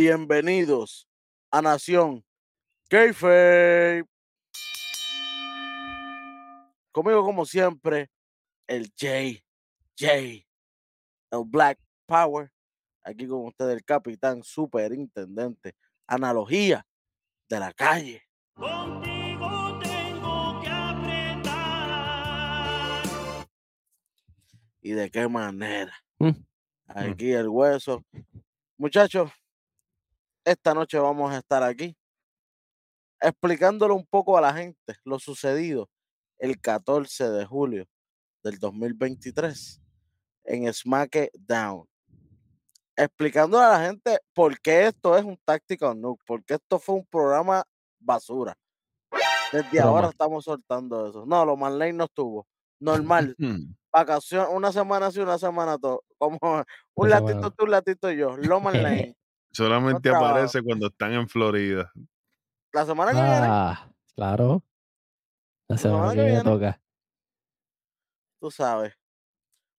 Bienvenidos a Nación Keife. Conmigo, como siempre, el J, J, el Black Power. Aquí con ustedes, el capitán superintendente. Analogía de la calle. Contigo tengo que apretar. ¿Y de qué manera? Mm. Aquí el hueso. Muchachos, esta noche vamos a estar aquí explicándole un poco a la gente lo sucedido el 14 de julio del 2023 en SmackDown. Explicándole a la gente por qué esto es un Tactical Nuke, porque esto fue un programa basura. Desde ahora estamos soltando eso. No, lo Marlene no estuvo. Normal. Vacación, una semana sí, una semana todo. Como un latito tú, un latito yo. Loman Lane. Solamente aparece cuando están en Florida. La semana que viene, Ah, claro. La La semana que que viene viene. toca. tú sabes.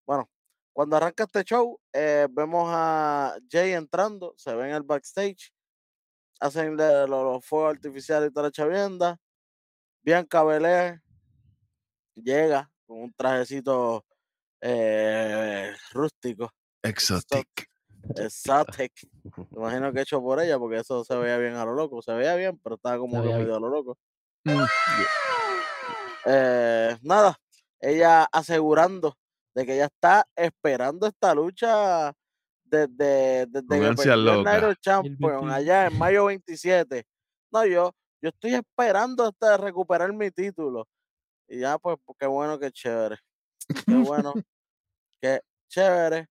Bueno, cuando arranca este show, eh, vemos a Jay entrando, se ve en el backstage, hacen los, fuegos artificiales y toda la chavienda. Bianca Belair llega con un trajecito eh, rústico, Exotic. exotic. Me imagino que hecho por ella, porque eso se veía bien a lo loco. Se veía bien, pero estaba como que medio a lo loco. Mm, Eh, nada, ella asegurando de que ella está esperando esta lucha desde, desde que el Champion allá en mayo 27. No, yo, yo estoy esperando hasta recuperar mi título. Y ya, pues, qué bueno, qué chévere. Qué bueno, qué chévere.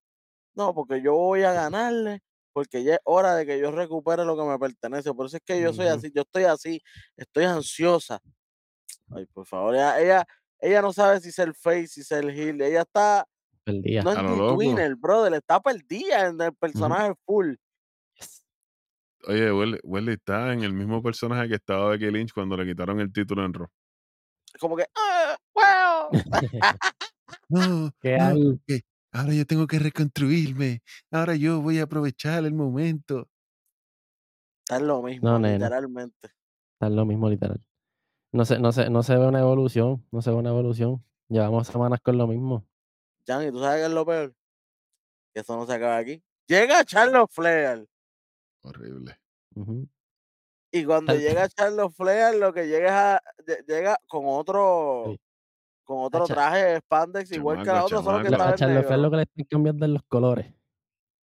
No, porque yo voy a ganarle, porque ya es hora de que yo recupere lo que me pertenece. Por eso es que yo soy así, yo estoy así, estoy ansiosa. Ay, por favor, ella, ella, ella no sabe si ser face, si ser heel. Ella está, Perdía. no es twinner, brother, está perdida en el personaje full. Oye, Welly, Welly está en el mismo personaje que estaba Becky Lynch cuando le quitaron el título en Raw. Como que, ah, wow. No, ¿Qué no, hay? Ahora yo tengo que reconstruirme. Ahora yo voy a aprovechar el momento. Está lo mismo, No, literalmente. Está lo mismo, literal. No se, no, se, no se ve una evolución. No se ve una evolución. Llevamos semanas con lo mismo. Jan, ¿y tú sabes qué es lo peor? Que eso no se acaba aquí. Llega Charles Flair. Horrible. Y cuando llega Charles Flair, lo que llega es a, lle- llega con otro, Sí. Con otro traje de spandex, igual que la otra, solo que chamaco. está A en negro. lo que le están cambiando es los colores.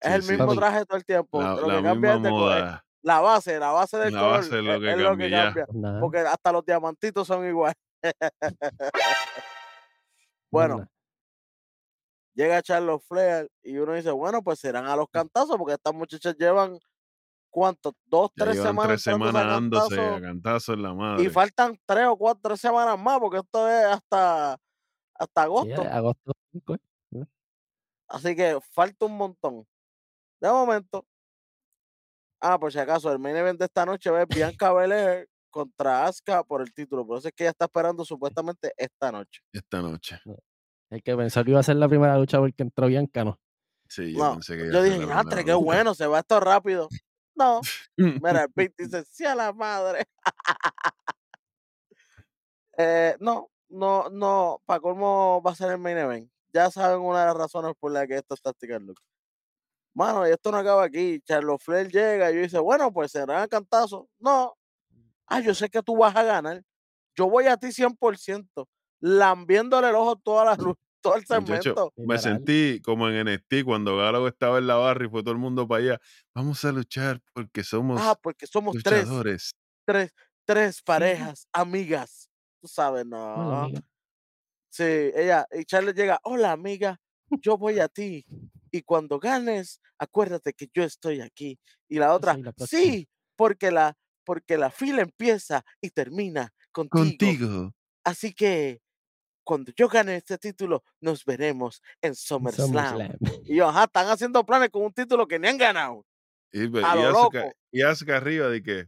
Es Sí, el sí. mismo Papi. traje todo el tiempo. La, lo la que cambia es de co- moda. la base, la base del La color base es lo que es, es lo que cambia, Porque hasta los diamantitos son igual. Bueno, llega Charles Flair y uno dice, bueno, pues serán a los cantazos, porque estas muchachas llevan, ¿cuánto? Dos, Ya tres semanas tres semanas a dándose a cantazo en la y madre. faltan tres o cuatro, tres semanas más, porque esto es hasta, hasta Sí, agosto. agosto 5. ¿eh? Así que falta un montón. De momento, ah, por si acaso, el main event de esta noche es Bianca Belair contra Asuka por el título. Por eso es que ella está esperando supuestamente esta noche. Esta noche. El que pensó que iba a ser la primera lucha porque entró Bianca, ¿no? Sí, yo No, pensé que iba yo a dije, la "Atre, primera qué lucha". bueno, se va esto rápido. No, mira, el beat dice, sí a la madre. Eh, no, no, no, para colmo va a ser el main event. Ya saben una de las razones por las que esto es Tactical Look. Mano, y esto no acaba aquí. Charlos Flair llega y dice, bueno, pues serán cantazo. No. Ah, yo sé que tú vas a ganar. Yo voy a ti 100%. Lambiéndole el ojo toda la luz, todo el segmento. me sentí como en NXT cuando Galo estaba en la barra y fue todo el mundo para allá. Vamos a luchar porque somos Ah, porque somos tres, luchadores. tres, tres parejas, amigas. Tú sabes, no. amiga. Sí, ella, y Charles llega, hola amiga, yo voy a ti. Y cuando ganes, acuérdate que yo estoy aquí. Y la otra, la sí, porque la, porque la fila empieza y termina contigo. Contigo. Así que cuando yo gane este título, nos veremos en SummerSlam. Y ajá, están haciendo planes con un título que ni han ganado. Y, A y lo Asuka, loco. y Asuka arriba de que.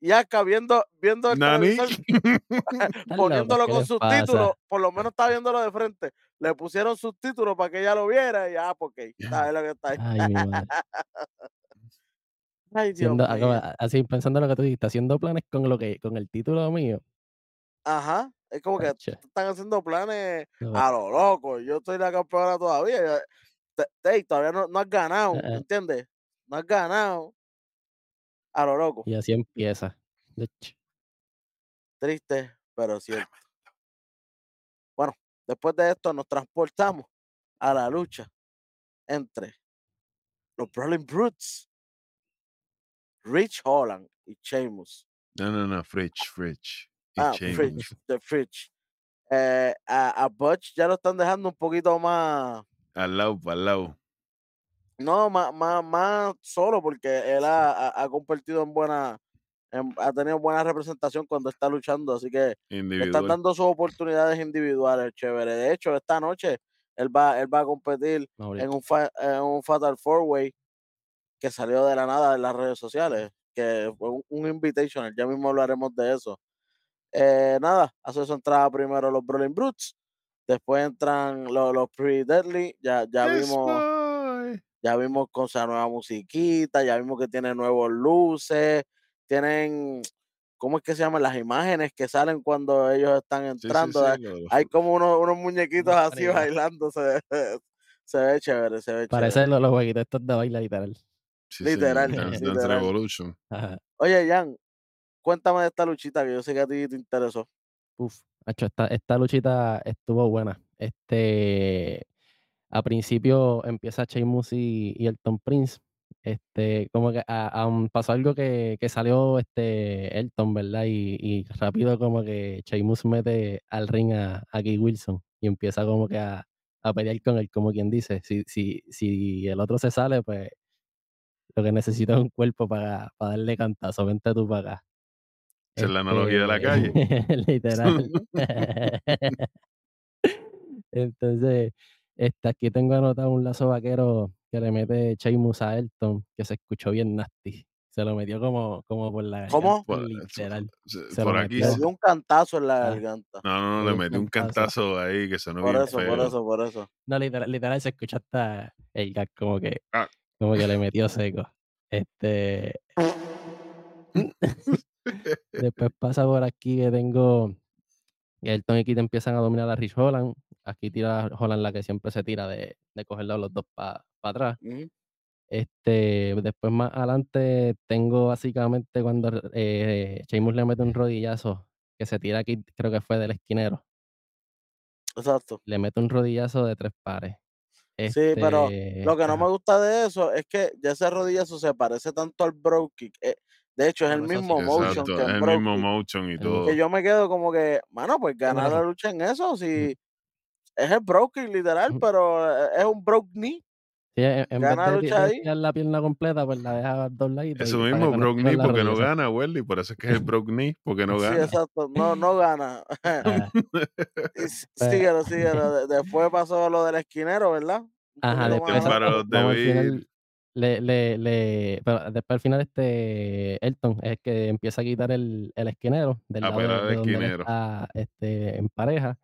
Y acá viendo, viendo el Nani. televisor, poniéndolo ¿qué con subtítulos, por lo menos está viéndolo de frente. Le pusieron subtítulos para que ella lo viera y ya, porque sabes lo que está ahí. Ay, mi madre. Ay, Dios Siendo, mío. así pensando en lo que tú dijiste, haciendo planes con lo que, con el título mío. Ajá. Es como que están haciendo planes a lo loco. Yo estoy la campeona todavía. te- todavía no, no has ganado, ¿entiendes? No has ganado a lo loco. y así empieza. Triste, pero cierto. Bueno, después de esto nos transportamos a la lucha entre los Brawling Brutes, Rich Holland y Sheamus. No, no, no, Fridge, Fridge. Ah. Fridge, The Fridge. Eh, a, a Butch ya lo están dejando un poquito más, Al lado, al lado. no, más, más, más solo porque él ha, ha, compartido en buena, en- ha tenido buena representación cuando está luchando, así que le están dando sus oportunidades individuales, chévere. De hecho, esta noche él va, él va a competir en un, fa- en un Fatal Four Way que salió de la nada en las redes sociales, que fue un, un invitational, ya mismo hablaremos de eso. Eh, nada, hace su entrada primero los Brawling Brutes, después entran los, los Pretty Deadly, ya, ya vimos, boy. ya vimos con su nueva musiquita, ya vimos que tiene nuevos luces, tienen, ¿cómo es que se llaman? Las imágenes que salen cuando ellos están Sí, sí, entrando, sí. hay- como unos, unos muñequitos así bailando, se, ve- se ve chévere, se ve chévere. Parece los, los jueguitos estos de baile literal. sí, sí, literal, Dance, Dance literal. Revolution. Ajá. Oye, Jan, cuéntame de esta luchita que yo sé que a ti te interesó. Uf, macho, esta, esta luchita estuvo buena. Este, a principio empieza Sheamus y, y Elton Prince. Este, como que pasó algo que, que salió este Elton, ¿verdad? Y, y rápido como que Sheamus mete al ring a, a Key Wilson y empieza como que a, a pelear con él, como quien dice. Si, si, si el otro se sale, pues lo que necesita es un cuerpo para, para darle cantazo, vente tú para acá. Esa es la analogía de la calle. Este, Literal. Entonces, este, aquí tengo anotado un lazo vaquero que le mete Sheamus a Elton, que se escuchó bien nasty. Se lo metió como, como por la ¿Cómo? garganta, Por, literal. se- Se por aquí. Le metió. dio un cantazo en la Ah, garganta. No, no, no, le le dio un cantazo. ahí que sonó Por bien eso, por feo. eso, por eso. No, literal, literal se escucha hasta el gag como que, Ah. como que le metió seco. Este, después pasa por aquí que tengo Elton y Kit empiezan a dominar a Rich Holland. Aquí tira Holland la que siempre se tira de, de cogerlo los dos para atrás. Ujú. Este, después más adelante tengo básicamente cuando eh, Sheamus le mete un rodillazo que se tira aquí, creo que fue del esquinero. Exacto. Le mete un rodillazo de tres pares. Sí, pero Este, lo que no me gusta de eso es que ya ese rodillazo se parece tanto al Bro Kick. eh, de hecho, es el sí. mismo motion Exacto, que es el Bro mismo motion y todo. Que yo me quedo como que, mano, pues ganar la lucha en eso, Ujú, si es el Bro Kick literal, pero eh, es un Broke Knee. Sí, en, en vez Gana la de, lucha de ahí. tirar la pierna completa, pues la deja dos laditos Eso mismo, Brock Knee, porque no gana, Welly. Por eso es que es el Brock Knee, porque no Sí, gana. exacto. No, no gana. S- pues, síguelo, síguelo. De- Después pasó lo del esquinero, ¿verdad? Ajá, después para los de Le, le, le, pero después al final este Elton es el que empieza a quitar el, el esquinero del A lado de, él esquinero. está este, en pareja.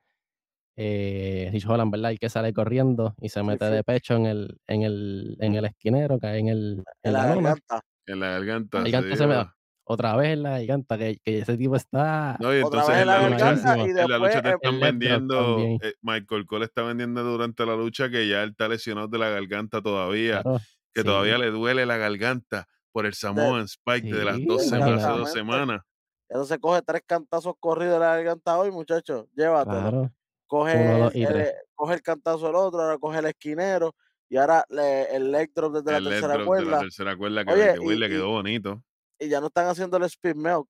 Eh, Rich Holland, ¿verdad? El que sale corriendo y se mete sí. de pecho en el, en el, en el esquinero, cae en, el, En en la garganta. En la La garganta se garganta se me dio. da otra vez en la garganta, que, que ese tipo está No, y Otra entonces vez en la la lucha, garganta quemadísimo. y en la después lucha te están El vendiendo, eh, Michael Cole está vendiendo durante la lucha que ya él está lesionado de la garganta todavía, Claro, que todavía sí, le duele la garganta por el Samoan Spike de las sí, dos semanas, hace dos coge tres cantazos corridos de la garganta hoy, muchachos. Llévatelo. Claro, uno, Coge el, y coge el cantazo el otro, ahora coge el esquinero y ahora le- el leg drop desde la El tercera drop de la cuerda. tercera cuerda que, Oye, que güey, le y, quedó y, bonito. y ya no están haciendo el speed milk.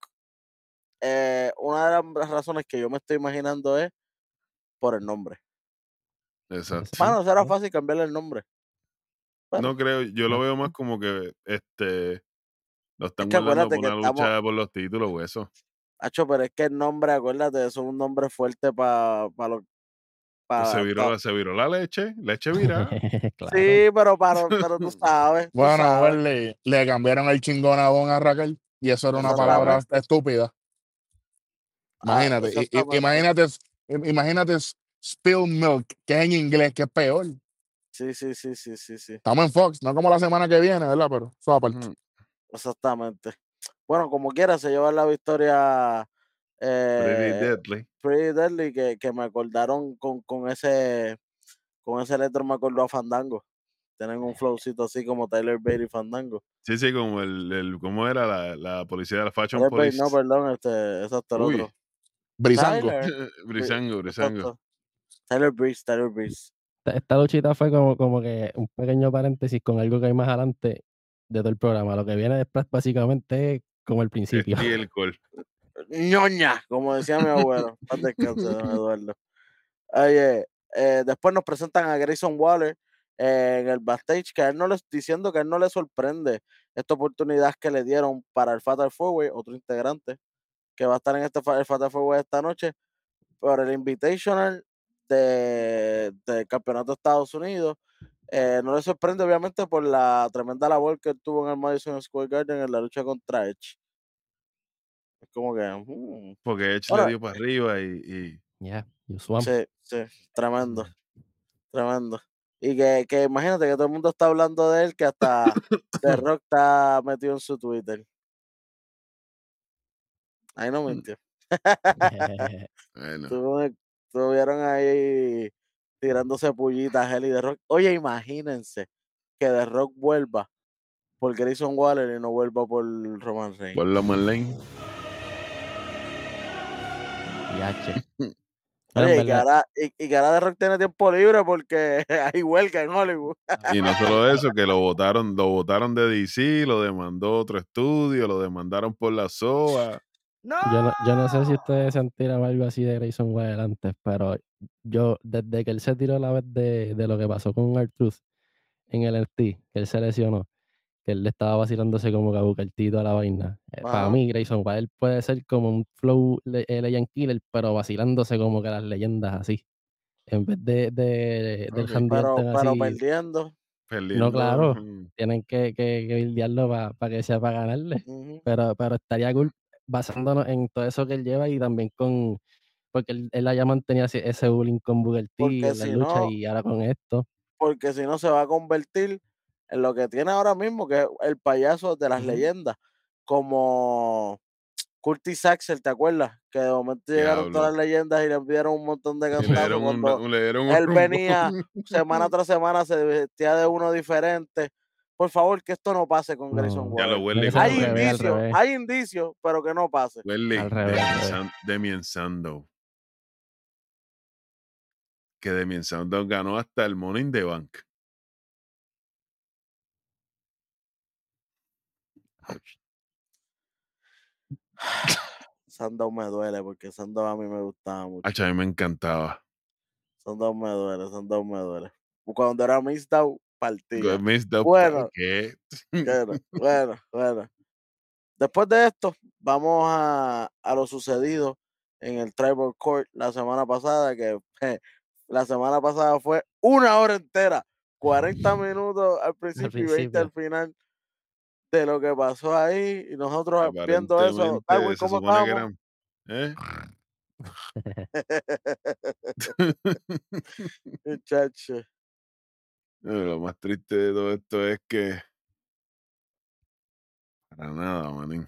Eh, una de las razones que yo me estoy imaginando es por el nombre. Exacto. Sí, Mano, será fácil cambiarle el nombre. No creo, yo lo veo más como que este lo es están que guardando acuérdate por que una estamos, lucha por los títulos o eso. Hacho, pero es que el nombre, acuérdate, eso es un nombre fuerte para pa lo, Pues se viró, pa- se viró la leche, leche. Claro. Sí, pero para, pero tú sabes, tú Bueno, sabes. pues, le, le cambiaron el chingonabón a Raquel y eso era una palabra estúpida. Ah, Imagínate, imagínate, im- imagínate spill milk, que es en inglés, que es peor. Sí, sí, sí, sí, sí, sí. Estamos en Fox, no como la semana que viene, ¿verdad? Pero eso aparte. Exactamente. Bueno, como quiera, se lleva la victoria Pretty eh, Deadly. Pretty Deadly, que, que me acordaron con, con ese con ese letra me acordó a Fandango. Tienen un flowcito así como Tyler Bate y Fandango. Sí, sí, como el, el ¿cómo era la, la policía de la Fashion Tyler Police? no, perdón, este, exacto, el Uy. otro. Tyler, Brisango, Brisango. exacto. Tyler Breeze, Tyler Breeze. Esta, esta luchita fue como, como que un pequeño paréntesis con algo que hay más adelante de todo el programa. Lo que viene después básicamente es como el principio. Estiércol. ñoña, como decía mi abuelo. Paz descanse, don Eduardo. Oye, eh, después nos presentan a Grayson Waller eh, en el backstage, que a él no les, diciendo que a él no le sorprende esta oportunidad que le dieron para el Fatal Four otro integrante que va a estar en este el Fatal Four esta noche, por el Invitational de, del Campeonato de Estados Unidos. Eh, no le sorprende, obviamente, por la tremenda labor que él tuvo en el Madison Square Garden en la lucha contra Edge. Es como que. mm, Porque Edge Ahora- le dio para arriba y, y Ya, you swam. Sí, sí, tremendo, tremendo. Y que, que imagínate que todo el mundo está hablando de él, que hasta The Rock está metido en su Twitter. Ahí no mintió. bueno, Estuvieron ahí tirándose pullitas él y The Rock. Oye, imagínense que The Rock vuelva por Grayson Waller y no vuelva por Roman Reigns. por Oye, en y que, ahora, y, y que ahora The Rock tiene tiempo libre porque hay huelga en Hollywood. Y no solo eso, que lo votaron, lo votaron de DC, lo demandó otro estudio, lo demandaron por la SOA. Yo, no, yo no sé si ustedes se han tirado algo así de Grayson Waller antes, pero yo, desde que él se tiró la vez de, de lo que pasó con R-Truth en el NXT, que él se lesionó, que él le estaba vacilándose como que a la vaina. Eh, Para mí, Grayson Waller puede ser como un flow le- Legend Killer, pero vacilándose como que las leyendas así. En vez de, de del Ok. handy Pero, anthem pero así, perdiendo. Perdiendo, claro. ujú. tienen que, que, que para que sea para ganarle. Pero, pero estaría cool basándonos en todo eso que él lleva y también con. Porque él, él haya mantenido ese, ese bullying con Booker T Porque en la si lucha no- y ahora con esto. porque si no se va a convertir en lo que tiene ahora mismo, que es el payaso de las leyendas, como Curtis Axel, ¿te acuerdas? Que de momento llegaron todas las leyendas y le dieron un montón de Y le cantazos dieron un, cuando le dieron un él rumbón. venía semana tras semana se vestía de uno diferente. Por favor, que esto no pase con Grayson No. Ya lo Hay indicios, hay indicios, pero que no pase. San- Damien Sandow. Que Damien Sandow ganó hasta el Money in the Bank. Sandow me duele porque Sandow a mí me gustaba mucho. Acha, a mí me encantaba. Sandow me duele, Sandow me duele. Cuando era Mistau, Dope, Bueno. Bueno, bueno, bueno. Después de esto, vamos a, a lo sucedido en el Tribal Court la semana pasada, que eh, la semana pasada fue una hora entera, 40 minutos al principio y 20 al final de lo que pasó ahí. Y nosotros viendo eso, Darwin, ¿cómo estábamos? ¿eh? Muchacho. Lo más triste de todo esto es que. Para nada, manín.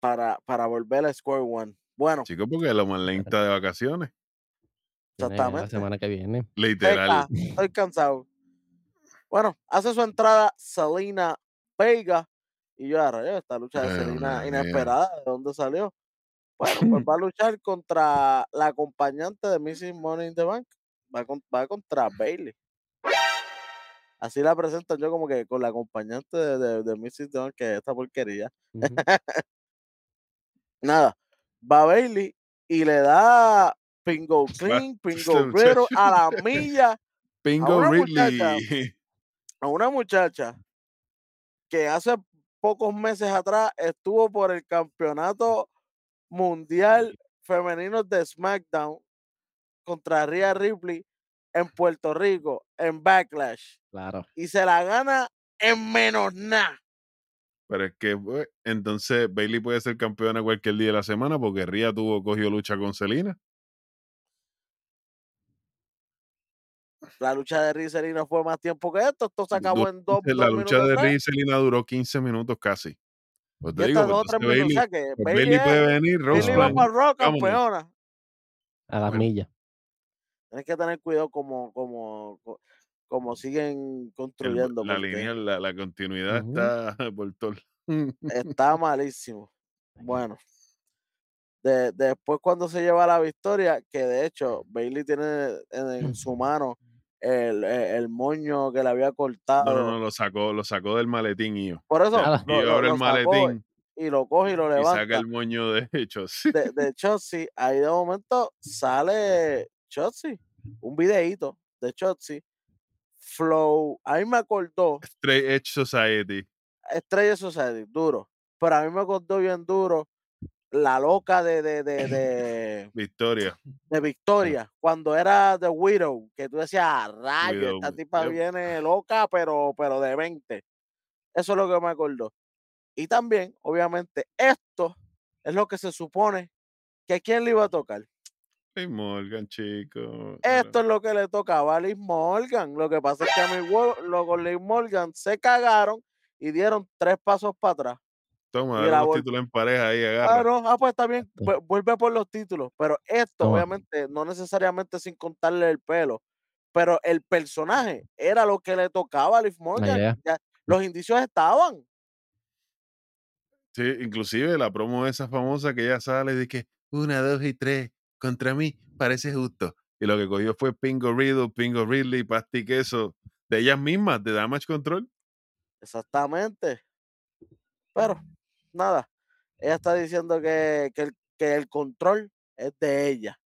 Para, para volver a Square One. Bueno, Chico, porque lo más lenta de vacaciones. Viene La exactamente. semana que viene. Literal. Seca, estoy cansado. Bueno, hace su entrada Selena Vega. Y yo, a rayos, esta lucha de Selena inesperada, ¿de dónde salió? Bueno, pues va a luchar contra la acompañante de Mrs. Money in the Bank. Va, con- va contra Bailey. Así la presentan yo como que con la acompañante de, de, de Mrs. Bank, que es esta porquería. Nada, va Bailey y le da Pingo Clean, Pingo. Riddle a la milla Pingo una Ridley. muchacha. a una muchacha que hace pocos meses atrás estuvo por el campeonato mundial femenino de SmackDown contra Rhea Ripley en Puerto Rico en Backlash Claro. y se la gana en menos nada. Pero es que, pues, entonces Bailey puede ser campeona cualquier día de la semana porque Ria tuvo, cogió lucha con Selena. La lucha de Rhea y Selena fue más tiempo que esto. Esto se acabó en dos, la dos lucha minutos de. Ria y Selena duró 15 minutos casi. Pues Y te digo, estas pues dos o tres entonces minutos. O Bailey, sea que pues Bailey, Bailey puede venir, Rose Bailey va para Vámonos. campeona. A las Bueno. millas. Tienes que tener cuidado como, como, co- como siguen El- construyendo. la porque línea, la, la continuidad está por todo. está malísimo. Bueno. De, después cuando se lleva la victoria, que de hecho Bailey tiene en, en su mano el, el- el moño que le había No, cortado. no, no, lo sacó, lo sacó del maletín y yo. Por eso. Y lo, lo el maletín y lo coge y lo y saca levanta. el moño de hecho. De, de Chotzi, ahí de momento sale Chotzi, un videíto de Chotzi. Flow, a mí me acordó Straight Edge Society. Estrella Society, duro. Pero a mí me acordó bien duro la loca de, de, de, de, Victoria. de Victoria, cuando era The Widow, que tú decías, "Ah, rayo, Widow, esta tipa yep. viene loca, pero, pero de 20. Eso es lo que me acordó. Y también, obviamente, esto es lo que se supone que quién le iba a tocar. Hey Morgan, chico. Esto es lo que le tocaba a Liz Morgan. Lo que pasa es que a mi huevo, lo con Liz Morgan se cagaron y dieron tres pasos para atrás. Toma, los títulos en pareja ahí, Ah, agarra. no, ah, pues está bien, vuelve por los títulos. Pero esto, Toma. obviamente, no necesariamente sin contarle el pelo, pero el personaje era lo que le tocaba a Liv Morgan. ya, los indicios estaban. Sí, inclusive la promo esa famosa que ella sale de que una, dos y tres contra mí parece justo. Y lo que cogió fue Pingo Riddle, Pingo Ridley, Pasti Queso de ellas mismas, de Damage Control. Exactamente. Pero, nada, ella está diciendo que, que, el, que el control es de ella.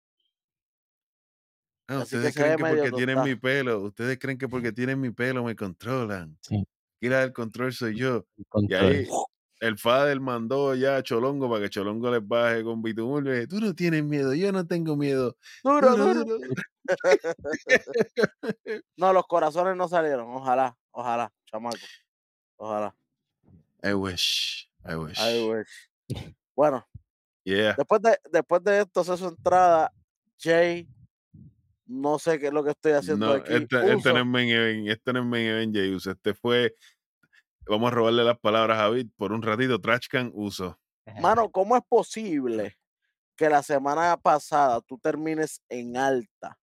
Ah, que ustedes creen que porque tienen mi pelo, ustedes creen que porque tienen mi pelo me controlan. Sí. Aquí la del control soy yo. Y ahí el Fader mandó ya a Cholongo para que Cholongo les baje con bitumulio. y, Tú no tienes miedo, yo no tengo miedo. Duro, Duro. No, los corazones no salieron. Ojalá, ojalá, chamaco. Ojalá. I wish, I wish. I wish. Bueno, Yeah. después de, después de esto, hace su entrada, Jay, no sé qué es lo que estoy haciendo No, aquí. este, este no es main event, este no es main event, Uso. Este fue, vamos a robarle las palabras a Bit por un ratito, Trashcan Uso. Mano, ¿cómo es posible que la semana pasada tú termines en alta?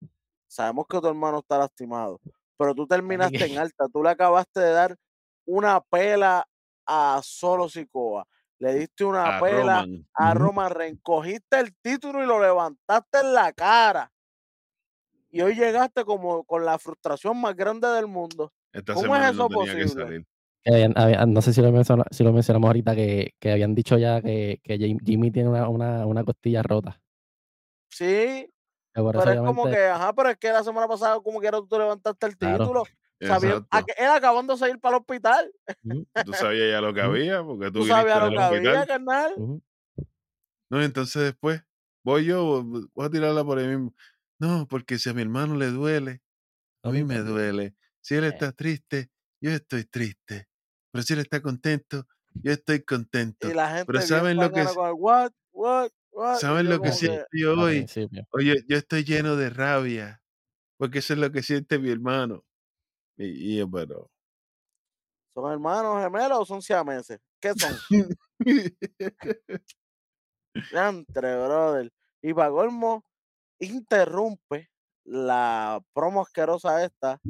Sabemos que tu hermano está lastimado, pero tú terminaste en alta. Tú le acabaste de dar una pela a Solo Sikoa. Le diste una A pela Roman. a. Roman Reigns. Cogiste el título y lo levantaste en la cara. Y hoy llegaste como con la frustración más grande del mundo. Esta ¿Cómo es eso no tenía que posible? Que había- no sé si lo, menciona- si lo mencionamos ahorita, que, que habían dicho ya que, que Jim- Jimmy tiene una, una, una costilla rota. Sí, Que pero es como que, ajá, pero es que la semana pasada como quiera tú levantaste el Claro. título. Sabía, que- él acabándose de ir para el hospital. Tú sabías ya lo que había, porque tú, Tú sabías lo que había, carnal. No, entonces después voy yo, vo- voy a tirarla por ahí mismo. No, porque si a mi hermano le duele, a mí me duele. Si él Eh. está triste, yo estoy triste. Pero si él está contento, yo estoy contento. Y la gente Pero ¿saben lo que es- con el what, what, what. y ¿Saben yo lo que siento yo hoy? principio. Oye, yo estoy lleno de rabia, porque eso es lo que siente mi hermano. Y, y yo, pero... ¿Son hermanos gemelos o son siameses? ¿Qué son? Entre, brother. Y para colmo, interrumpe la promo asquerosa esta,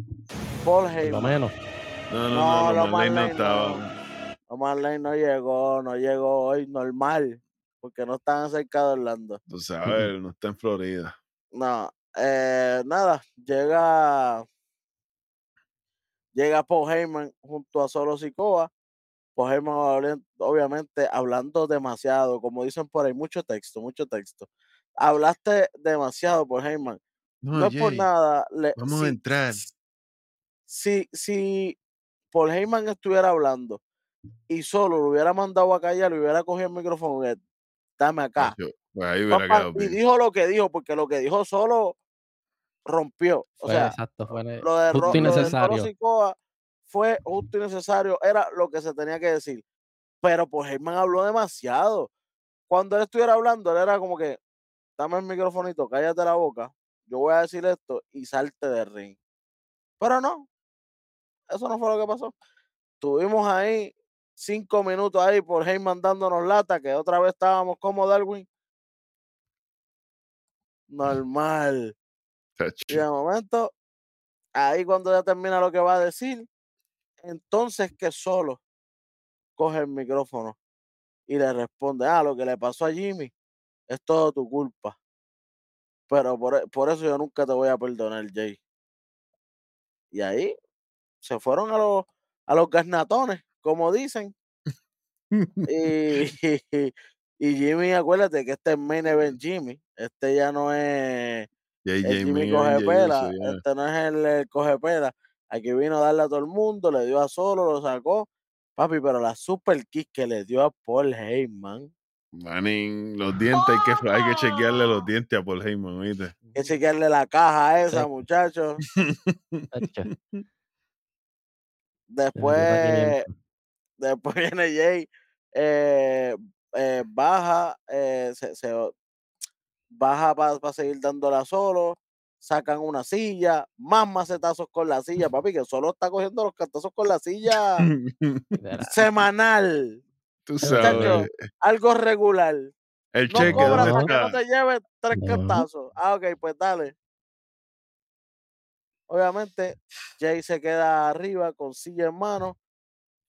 Paul Por lo Heyman. menos. No, no, No, no, lo no, estaba. Omar Lane no llegó, no llegó hoy normal, porque no están cerca de Orlando. Tú sabes, no está en Florida. No, eh, nada, llega llega Paul Heyman junto a Solo Sikoa. Paul Heyman obviamente hablando demasiado, como dicen por ahí, mucho texto, mucho texto. Hablaste demasiado, Paul Heyman. No, No es por Jay, nada. le- vamos a si, entrar. si, si Paul Heyman estuviera hablando y solo lo hubiera mandado a callar, le hubiera cogido el micrófono, y, dame acá. Pues ahí hubiera Papá, quedado y dijo lo que dijo, porque lo que dijo solo rompió. O Fue sea, exacto, fue ne- lo de, justo lo de fue justo y necesario, era lo que se tenía que decir. Pero pues Heyman habló demasiado. Cuando él estuviera hablando, él era como que, dame el microfonito, cállate la boca, yo voy a decir esto y salte del ring. Pero no, eso no fue lo que pasó. Tuvimos ahí cinco minutos ahí por Heyman dándonos lata, que otra vez estábamos como Darwin. Normal. Y de momento, ahí cuando ya termina lo que va a decir, entonces que solo coge el micrófono y le responde, ah, lo que le pasó a Jimmy es todo tu culpa. Pero por, e- por eso yo nunca te voy a perdonar, Jay. Y ahí se fueron a los, a los garnatones, como dicen. Y, y Jimmy, acuérdate que este es main event Jimmy. Este ya no es el Jimmy. Uso, ya. Este no es el, el coge pela. Aquí vino a darle a todo el mundo, le dio a solo, lo sacó. Papi, pero la super kick que le dio a Paul Heyman. Manning, los dientes, hay que, hay que chequearle los dientes a Paul Heyman, ¿oíste? Hay que chequearle la caja a esa, Sí. muchachos. Tacho, le metió pa' Después, 500. después viene Jay, eh, eh, baja, eh, se, se- baja para seguir dándola solo, sacan una silla, más macetazos con la silla, papi, que solo está cogiendo los cantazos con la silla semanal, Tú sabes. algo regular. El No cheque, cobras ¿dónde hasta que no te lleves tres No. cantazos. Ah, ok, pues dale. Obviamente, Jay se queda arriba con silla en mano.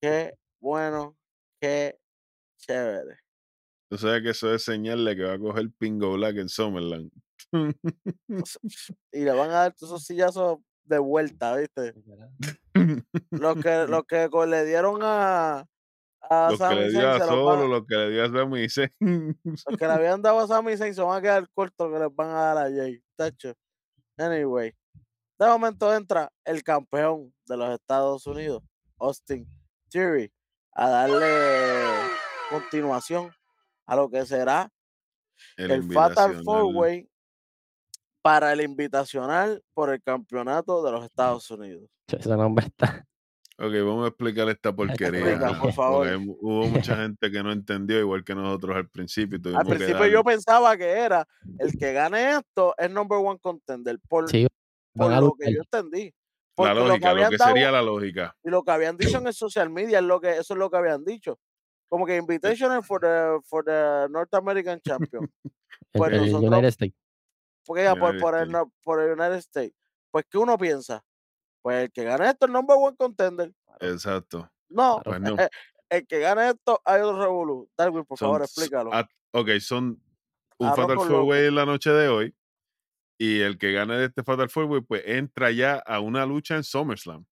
Qué bueno, qué chévere. Tú sabes que eso es señal de que va a coger Pingo Black en Summerland. Y le van a dar todos esos sillazos de vuelta, ¿viste? Los que, los que le dieron a, a Los que Sami le dio a Solo, los que le dio a Sami Zayn. los que le habían dado a Sami Zayn se van a quedar cortos que les van a dar a Jay. Tacho. Anyway. De momento entra el campeón de los Estados Unidos, Austin Theory, a darle continuación a lo que será el, Fatal. Four Way para el invitacional por el campeonato de los Estados Unidos. Ese nombre está. Ok, vamos a explicar esta porquería. Explica, por favor. porque hubo mucha gente que no entendió, igual que nosotros al principio. Al principio yo pensaba que era el que gane esto es number one contender por, Sí, por lo que yo entendí. la Porque lo que lógica, lo que dado sería la lógica. y lo que habían dicho en el social media es lo que eso es lo que habían dicho. Como que invitational for the for the North American Champion. El, Pues el nosotros- United States. Porque ya por, United por, el, States. por el United States. Pues ¿qué uno piensa? Pues el que gane esto es number one contender. Exacto. No, Pues no. el que gane esto hay otro revolú. Darwin, por Son favor, explícalo. at- ok, son un Fatal Four. Way en la noche de hoy. Y el que gane de este Fatal Four Way, pues entra ya a una lucha en SummerSlam.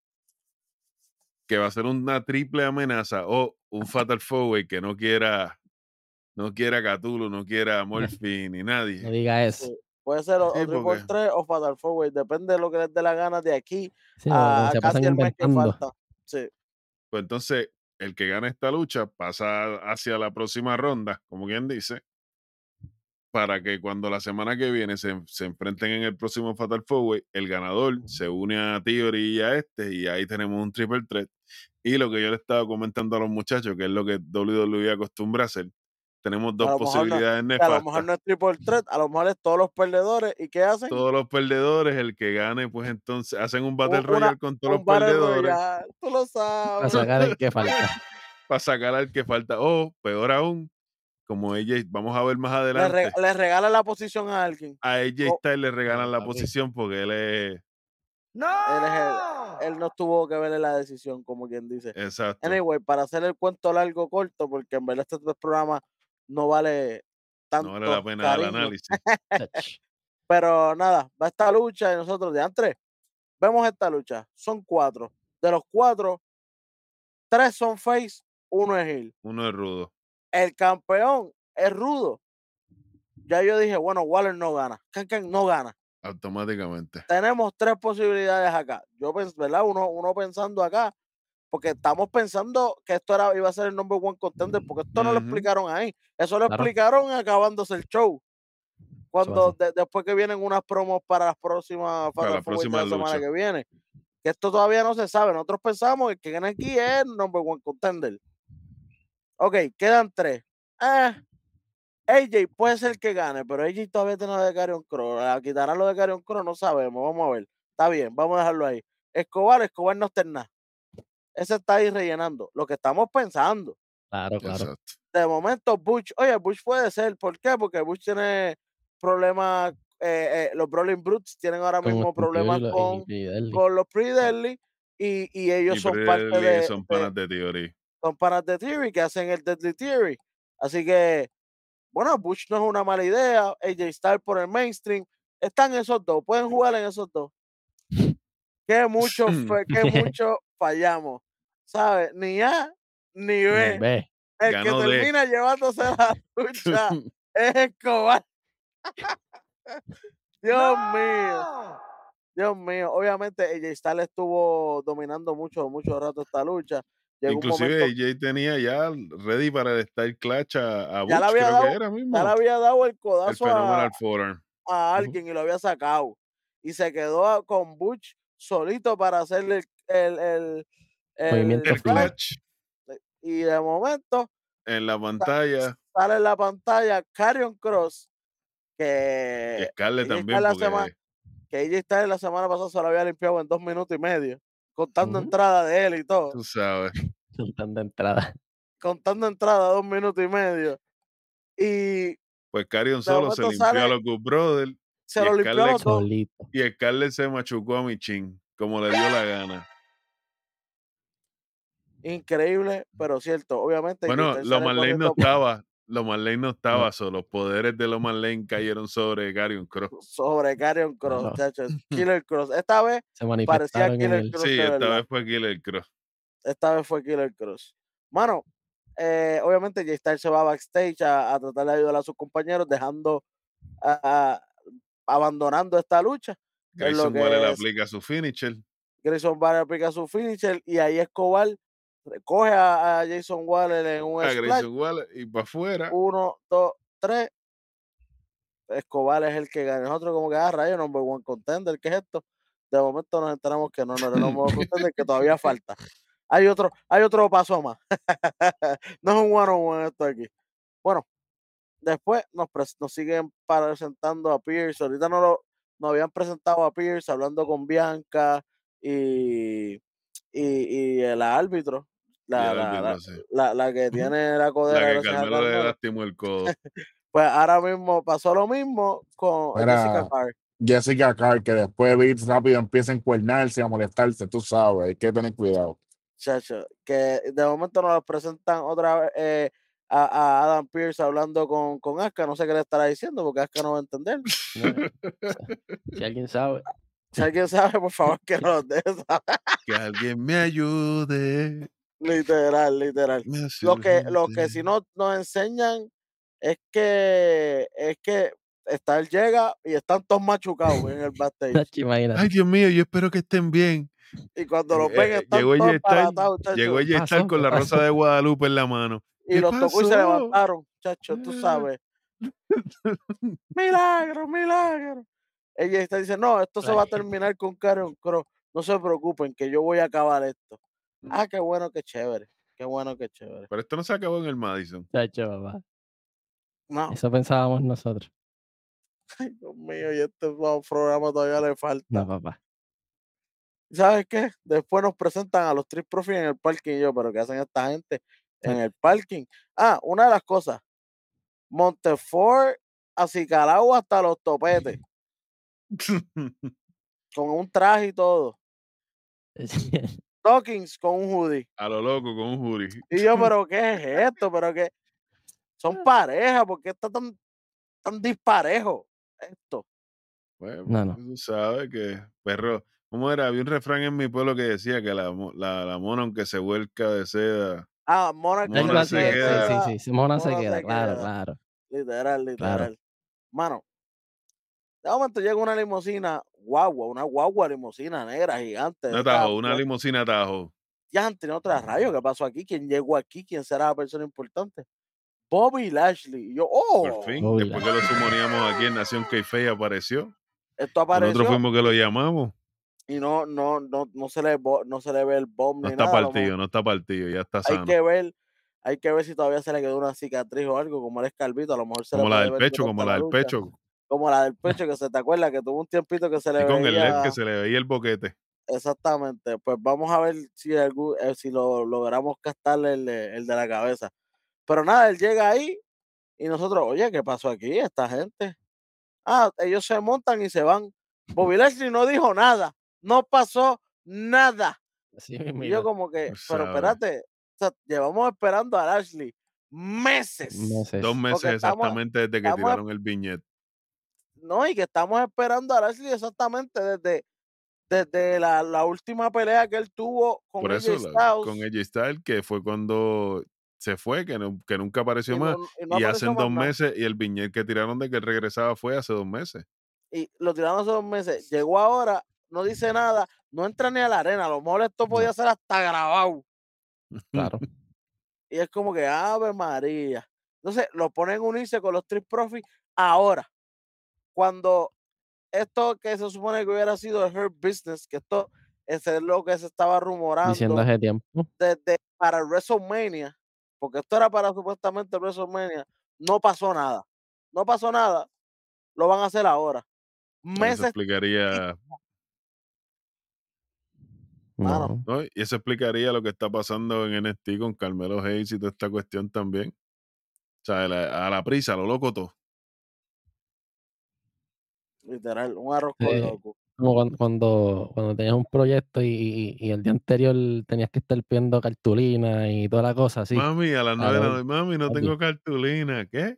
Que va a ser una triple amenaza o un Fatal Four Way que no quiera, no quiera Cthulhu, no quiera Morphy ni No nadie. diga eso. Sí. Puede ser o, Sí, o Triple porque- Threat o Fatal Four Way. Depende de lo que les dé la gana de aquí Sí, no, a, se pasan casi el mes que inventando. falta. Sí. Pues entonces, el que gane esta lucha pasa hacia la próxima ronda, como quien dice, para que cuando la semana que viene se, se enfrenten en el próximo Fatal Four Way, el ganador se une a Theory y a este, y ahí tenemos un triple threat. Y lo que yo le estaba comentando a los muchachos, que es lo que WWE acostumbra a hacer, tenemos dos no- posibilidades Que a lo mejor no es Triple Threat, a lo mejor es todos los perdedores. ¿Y qué hacen? Todos los perdedores, el que gane, pues entonces hacen un Battle una- Royale con todos los perdedores. Royale, Tú lo Para sabes. sacar el que falta. para sacar al que falta. O, peor aún, como ella, vamos a ver más Le, adelante, re- le regala la posición a alguien. a AJ o- Styles le regalan la posición porque él es Él, es el- él no tuvo que verle la decisión, como quien dice. exacto. Anyway, para hacer el cuento largo corto, porque en verdad este programa no vale tanto no vale la pena el cariño. análisis. Ach, Pero nada, va esta lucha y nosotros de antes vemos esta lucha. Son cuatro. De los cuatro, tres son face, uno es heel. Uno es rudo. El campeón es rudo. Ya yo dije, bueno, Waller no gana. Can no gana. Automáticamente. Tenemos tres posibilidades acá. Yo pensé, ¿verdad? Uno, uno pensando acá, porque estamos pensando que esto era, iba a ser el number one contender, porque esto no lo explicaron ahí. Eso lo Claro. explicaron acabándose el show. Cuando de- después que vienen unas promos para las próximas Para la de próxima la semana que viene. Que esto todavía no se sabe. Nosotros pensamos que el que gana aquí es el number one contender. Ok, quedan tres. Eh, AJ puede ser que gane, pero AJ todavía tiene lo de Carion Cross. La quitarán lo de Carion Cross, no sabemos. Vamos a ver. Está bien, vamos a dejarlo ahí. Escobar, Escobar no está en nada. ese está ahí rellenando. Lo que estamos pensando. Claro, claro. Exacto. De momento, Bush, oye, Bush puede ser. ¿Por qué? Porque Bush tiene problemas. eh, eh, los Brawling Brutes tienen ahora Con mismo problemas con, los Pre-Deadly y, y ellos Y son parte de, son de- panas de Theory. Son panas de Theory que hacen el Deadly Theory. Así que, bueno, Bush no es una mala idea. AJ Styles por el mainstream. Están esos dos, pueden jugar en esos dos. Que mucho, que mucho fallamos. ¿Sabes? Ni A ni B. El Ganó que termina llevándose la lucha es Escobar. Dios mío. Dios mío. Obviamente, AJ Styles estuvo dominando mucho, mucho rato esta lucha. Llegó Inclusive AJ tenía ya ready para el Style Clutch a, a Ya le Butch, había creo dado- que era mismo. ya le había dado el el codazo a, alguien y lo había sacado. Y se quedó con Butch solito para hacerle el, el, el, el Movimiento clutch Y de momento en la pantalla. sale en la pantalla Carrion Cross, Y que, Scarlett también, está la porque que ella está en la semana pasada se lo había limpiado en dos minutos y medio, contando Ujú. entrada de él y todo. tú sabes. Soltando entrada. Contando entrada dos minutos y medio. Y Pues Carrion solo se limpió a sale- los Good Brothers se lo limpió a los y Scarlett se machucó a Michin, como le dio la gana. Increíble, pero cierto. Obviamente. Bueno, lo Marlene no estaba. Lo Marlene no estaba, so, los poderes de lo Marlene cayeron sobre Carrion Cross. sobre Carrion Cross, muchachos. Killer Cross. Esta vez, Se parecía Killer el. Cross. Sí, esta verdad. vez fue Killer Cross. Esta vez fue Killer Cross. Mano, eh, obviamente J Styles se va backstage a, a tratar de ayudar a sus compañeros, dejando, a- a- abandonando esta lucha. Grayson Waller aplica su finisher. Grayson Waller aplica su finisher y ahí Escobar coge a, a Jason Waller en un A splash. Grayson Waller y para afuera. Uno, dos, tres. Escobar es el que gana. Nosotros como que, ah, rayo, number one contender, ¿qué es esto? De momento nos enteramos que no, no era number one contender, que todavía falta. Hay otro, hay otro paso más. no es un one on one esto aquí. Bueno, después nos, pres- nos siguen presentando a Pierce. Ahorita no lo, nos habían presentado a Pierce hablando con Bianca y, y, y el árbitro. La, la- la- la- la que tiene la codera La que Carmelo le lastimó el codo. Pues ahora mismo pasó lo mismo con Mira, Jessica Carr. Jessica Carr, que después de Beats rápido empieza a encuernarse, a molestarse, tú sabes, hay que tener cuidado. chacho, que de momento nos presentan otra vez eh, a, a Adam Pierce hablando con, con Asuka, no sé qué le estará diciendo porque Asuka no va a entender. si alguien sabe. Si alguien sabe, por favor que nos saber. que alguien me ayude. Literal, literal. Lo que, lo que si no nos enseñan es que es que Star llega y están todos machucados en el backstage. Ay, Dios mío, yo espero que estén bien. Y cuando los Eh, ven eh, están llegó todos ella estar, embaratados, llegó chacho. ella estar pasó? con ¿Qué la rosa de Guadalupe en la mano. Y ¿Qué los tocó y se levantaron, chacho, tú Ah. sabes. milagro, milagro. Ella está diciendo, no, esto se va a terminar con Karen Cross. No se preocupen, que yo voy a acabar esto. Ah, qué bueno, qué chévere. Qué bueno, qué chévere. Pero esto no se acabó en el Madison. Tacho, papá. No, Eso pensábamos nosotros. ay, Dios mío, y este pro- programa todavía le falta. No, papá. ¿Sabes qué? Después nos presentan a los Street Profits en el parking. Y yo, pero ¿qué hacen esta gente en el parking? Ah, una de las cosas. Montefort, Acicalao hasta los topetes, con un traje y todo. Dawkins con un hoodie. A lo loco con un jury. Y yo, pero ¿qué es esto? Pero que son parejas, ¿por qué está tan, tan disparejo esto? Bueno, No, no. Tú sabes que, perro, ¿cómo era? Había un refrán en mi pueblo que decía que la, la, la mona, aunque se vuelca de seda, Ah, Mona, que Mona Algo se queda. sí, sí, sí. Mona se queda, se claro, queda. claro. Literal, literal. Claro. Mano, de momento llega una limusina guagua, una guagua limusina negra gigante. un atajo, una limusina atajo. Ya han tenido otra rayo. ¿Qué pasó aquí? ¿Quién llegó aquí? ¿Quién será la persona importante? Bobby Lashley. Y yo, oh, Por fin, Uy, después que lo sumoníamos aquí en Nación Keife apareció. esto apareció Nosotros fuimos que lo llamamos. y no, no, no, no se le no se le ve el bomb No ni está nada. partido, no está partido, ya está Hay sano. que ver, hay que ver si todavía se le quedó una cicatriz o algo, como el escalvito, a lo mejor se Como le la del pecho, como la del lucha, pecho. Como la del pecho, que se te acuerda que tuvo un tiempito que se le Y con el LED veía que se le veía el boquete. Exactamente. Pues vamos a ver si, algún- eh, si lo logramos castarle el, de- el de la cabeza. Pero nada, él llega ahí y nosotros, oye, ¿qué pasó aquí? Esta gente. Ah, ellos se montan y se van. Bobby Leslie no dijo nada. No pasó nada. Y yo como que, pero espérate, o sea, llevamos esperando a Ashley meses. meses. Dos meses estamos- exactamente desde que estamos- tiraron el viñet. No, y que estamos esperando a Ashley exactamente desde, desde la, la última pelea que él tuvo con Por AJ eso, la- con AJ Styles, que fue cuando se fue, que, no- que nunca apareció y más. no- y no y apareció hacen más dos nada. meses, y el viñet que tiraron de que él regresaba fue hace dos meses. y lo tiraron hace dos meses. Llegó ahora, no dice nada, no entra ni a la arena. A lo mejor esto podía ser hasta grabado. Claro. Y es como que, Ave María. Entonces lo ponen a unirse con los Street Profits ahora. Cuando esto que se supone que hubiera sido el Hurt Business, que esto es lo que se estaba rumorando Diciendo hace tiempo. desde para WrestleMania, porque esto era para supuestamente WrestleMania, no pasó nada. No pasó nada. Lo van a hacer ahora. Eso Meses explicaría. No. ¿no? Y eso explicaría lo que está pasando en NXT con Carmelo Hayes y toda esta cuestión también. O sea, a la, a la prisa, a lo loco todo. Literal, un arroz con Sí. loco. Como cuando, cuando, cuando tenías un proyecto y, y- el día anterior tenías que estar pidiendo cartulina y toda la cosa así. Mami, a las nueve de la Ahora, noche, mami, no tengo cartulina. ¿Qué?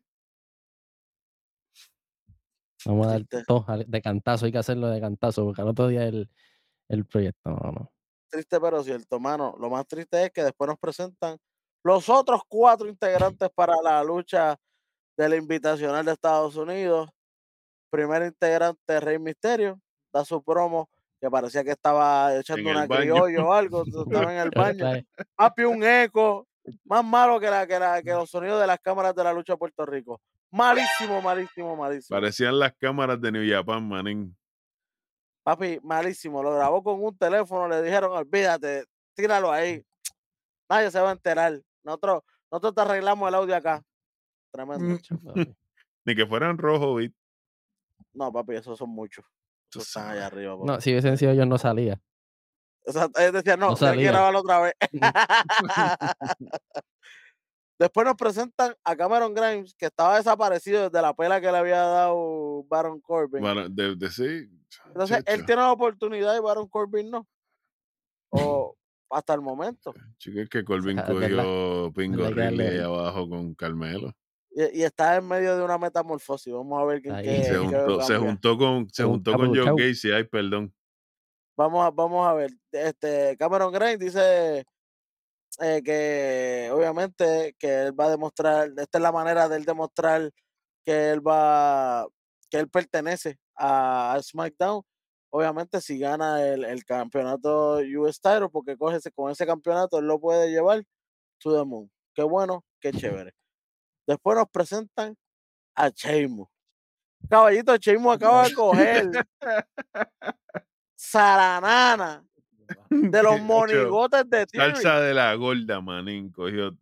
Vamos a dar todo de cantazo, hay que hacerlo de cantazo, porque al otro día el, el proyecto, no, no. Triste pero cierto, mano. Lo más triste es que después nos presentan los otros cuatro integrantes para la lucha de la invitacional de Estados Unidos. Primer integrante, Rey Misterio, da su promo, que parecía que estaba echando una baño. criolla o algo, estaba en el baño. Papi, un eco, más malo que, la, que, la, que los sonidos de las cámaras de la lucha de Puerto Rico. Malísimo, malísimo, malísimo. Parecían las cámaras de New Japan, manín. Papi, malísimo. Lo grabó con un teléfono, le dijeron, olvídate, tíralo ahí. Nadie se va a enterar. Nosotros, nosotros te arreglamos el audio acá. Tremendo. Ni que fueran rojos, ¿viste? No, papi, esos son muchos. Esos están allá arriba. papi. No, si hubiesen sido ellos no salía. Exacto, Ellos decían, no, No tienes que grabarlo otra vez. Después nos presentan a Cameron Grimes, que estaba desaparecido desde la pela que le había dado Baron Corbin. Para- de, de sí. Entonces, él tiene la oportunidad y Baron Corbin no. O hasta el momento. Chico, es que Colvin es verdad, cogió Pingo ahí ahí. abajo con Carmelo. Y, y está en medio de una metamorfosis. Vamos a ver Ahí. qué, Se juntó, se cambia. juntó con, se Un juntó con. Joe Gacy, ay, perdón. Vamos a, vamos a ver. Este Cameron Grimes dice eh, que obviamente que él va a demostrar, esta es la manera de él demostrar que él va, que él pertenece a, a SmackDown. Obviamente si gana el, el campeonato US Title, porque coge ese- con ese campeonato él lo puede llevar to the moon. Qué bueno, qué chévere. Después nos presentan a Sheamus. Caballito, Sheamus acaba de coger Saranana de los monigotes de Theory. Salsa de la gorda, manín, cogió.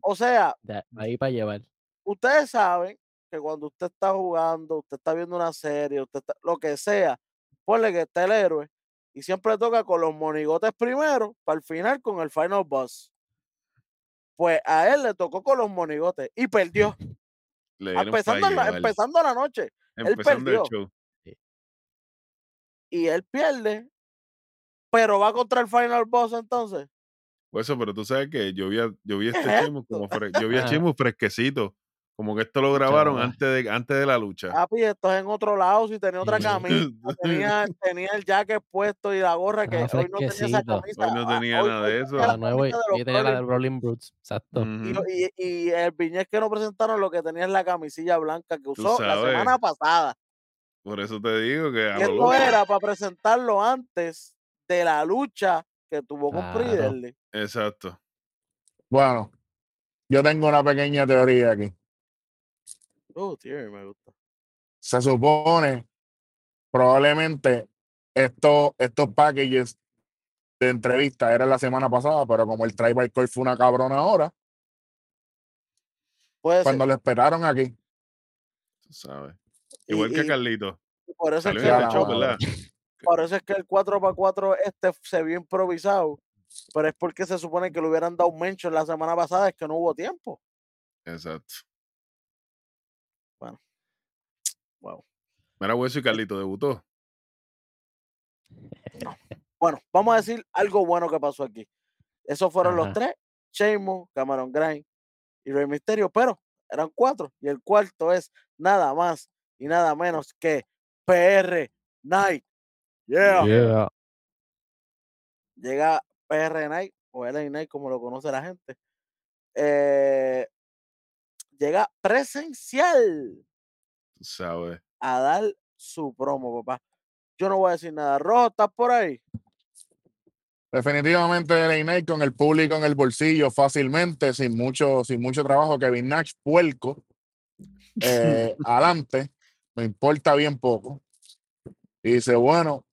O sea, ahí para llevar. ustedes saben que cuando usted está jugando, usted está viendo una serie, usted está- lo que sea, ponle que está el héroe y siempre toca con los monigotes primero para el final con el final boss. Pues a él le tocó con los monigotes y perdió. Empezando, la, llevar, empezando la noche. empezando el perdió. show. Y él pierde, pero va contra el final boss entonces. Por eso, pero tú sabes que yo vi, a- yo vi ¿Qué este es Sheamus como fre- yo vi a. Sheamus fresquecito. Como que esto lo grabaron antes de, antes de la lucha. Papi, esto es en otro lado, si tenía otra camisa, tenía, tenía el jacket puesto y la gorra que hoy no tenía esa camisa. Hoy no ah, tenía nada hoy de eso. la La nueva y, camisa de los y tenía la de Rolling Brutes. Exacto. y, y, y el viñez que no presentaron lo que tenía es la camisilla blanca que usó la semana pasada. Por eso te digo que Y lo esto loco. era para presentarlo antes de la lucha que tuvo con Claro. Exacto. Bueno, yo tengo una pequeña teoría aquí. Uh, tío, me gusta. Se supone, probablemente, estos, estos packages de entrevista eran la semana pasada, pero como el Tribal Court fue una cabrona ahora, Puede cuando ser. lo esperaron aquí, Tú sabes. Y- Igual que Carlito. por eso es que el show. ¿verdad? por eso es que el 4x4 este se vio improvisado, pero es porque se supone que le hubieran dado un mention la semana pasada, es que no hubo tiempo. Exacto. Wow. Mira, Hueso y Carlito debutó. Bueno, vamos a decir algo bueno que pasó aquí. Esos fueron los tres, Sheamus, Cameron Grimes y Rey Mysterio, pero eran cuatro. Y el cuarto es nada más y nada menos que PR Night. Yeah. Yeah. Llega PR Night o LA Night, como lo conoce la gente. Eh, llega presencial sabes. a dar su promo, papá. Yo no voy a decir nada. Rojo, ¿estás por ahí? Definitivamente LA Knight con el público en el bolsillo fácilmente, sin mucho, sin mucho trabajo. Kevin Nash, puerco, eh, adelante, me importa bien poco. Y dice, bueno,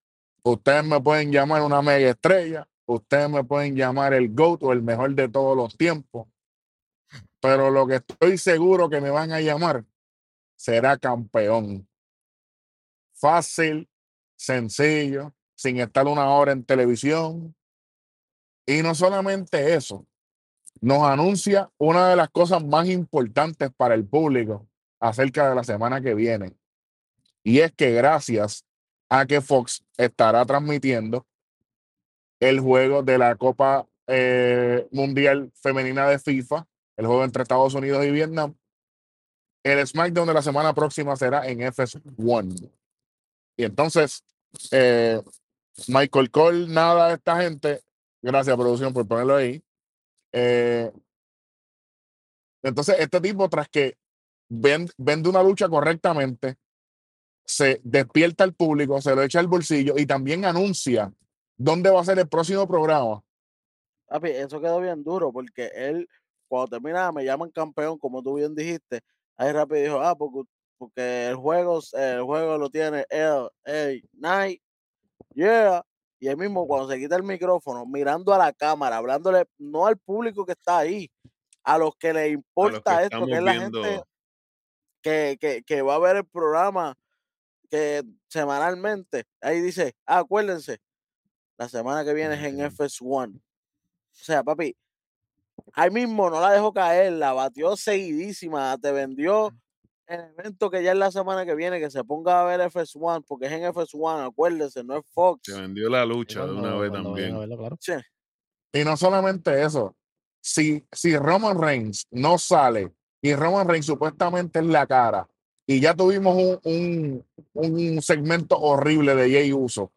ustedes me pueden llamar una mega estrella, ustedes me pueden llamar el GOAT o el mejor de todos los tiempos, pero lo que estoy seguro que me van a llamar será campeón. Fácil, sencillo, sin estar una hora en televisión, y no solamente eso, nos anuncia una de las cosas más importantes para el público acerca de la semana que viene. Y es que gracias a que Fox estará transmitiendo el juego de la Copa eh, Mundial Femenina de FIFA, el juego entre Estados Unidos y Vietnam, el SmackDown de la semana próxima será en FS1. Y entonces, eh, Michael Cole, nada de esta gente, Gracias, producción, por ponerlo ahí. Eh, entonces, este tipo, tras que ven- vende una lucha correctamente, se despierta al público, se lo echa al bolsillo y también anuncia dónde va a ser el próximo programa. Papi, eso quedó bien duro porque él, cuando termina, me llaman campeón, como tú bien dijiste. Ahí rápido dijo, ah, porque, porque el juego, el juego lo tiene el, el Night, yeah. Y él mismo, cuando se quita el micrófono, mirando a la cámara, hablándole no al público que está ahí, a los que le que importa esto, que es la gente que, que, que va a ver el programa que semanalmente. Ahí dice, ah, acuérdense, la semana que viene es en Ujú. FS1. O sea, papi, ahí mismo no la dejó caer, la batió seguidísima, te vendió el evento que ya es la semana que viene, que se ponga a ver FS1, porque es en FS1, acuérdense, no es Fox. Se vendió la Y lucha de una vez también. verlo, claro. Sí, Y no solamente eso, si, si Roman Reigns no sale y Roman Reigns supuestamente es la cara, y ya tuvimos un, un, un segmento horrible de Jay Uso,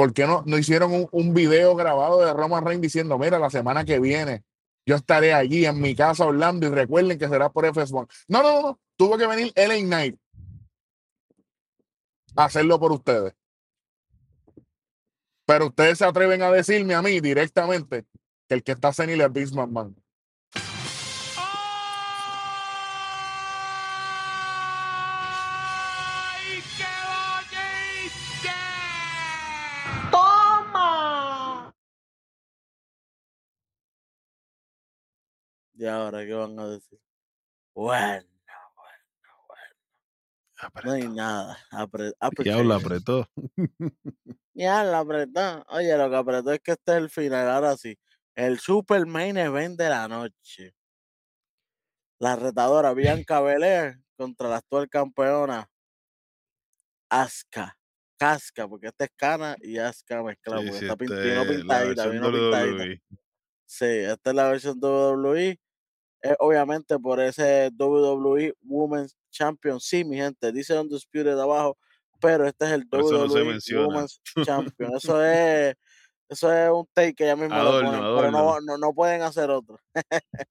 ¿por qué no, no hicieron un, video grabado de Roman Reigns diciendo, mira, la semana que viene yo estaré allí en mi casa Orlando y recuerden que será por FS1? No, no, no, no, tuvo que venir LA Knight a hacerlo por ustedes. Pero ustedes se atreven a decirme a mí directamente que el que está senil es Vince McMahon. Y ahora, ¿qué van a decir? Bueno, no hay nada. Apre, Diablo apretado. apretó. Ya la apretó. Oye, lo que apretó es que este es el final. Ahora sí. El super main event de la noche. La retadora Bianca Belair contra la actual campeona Asuka. Casca, porque esta es cana y Asuka mezclado. Sí, porque está pin- esta vino es la pintadita, vino pintadita. WWE. Sí, esta es la versión WWE. Eh, obviamente por ese WWE Women's Champion. Sí, mi gente, dice Undisputed abajo, pero este es el no WWE menciona. Women's Champion. Eso es, eso es un take que ya mismo lo Adorno, ponen, pero no, no, no pueden hacer otro.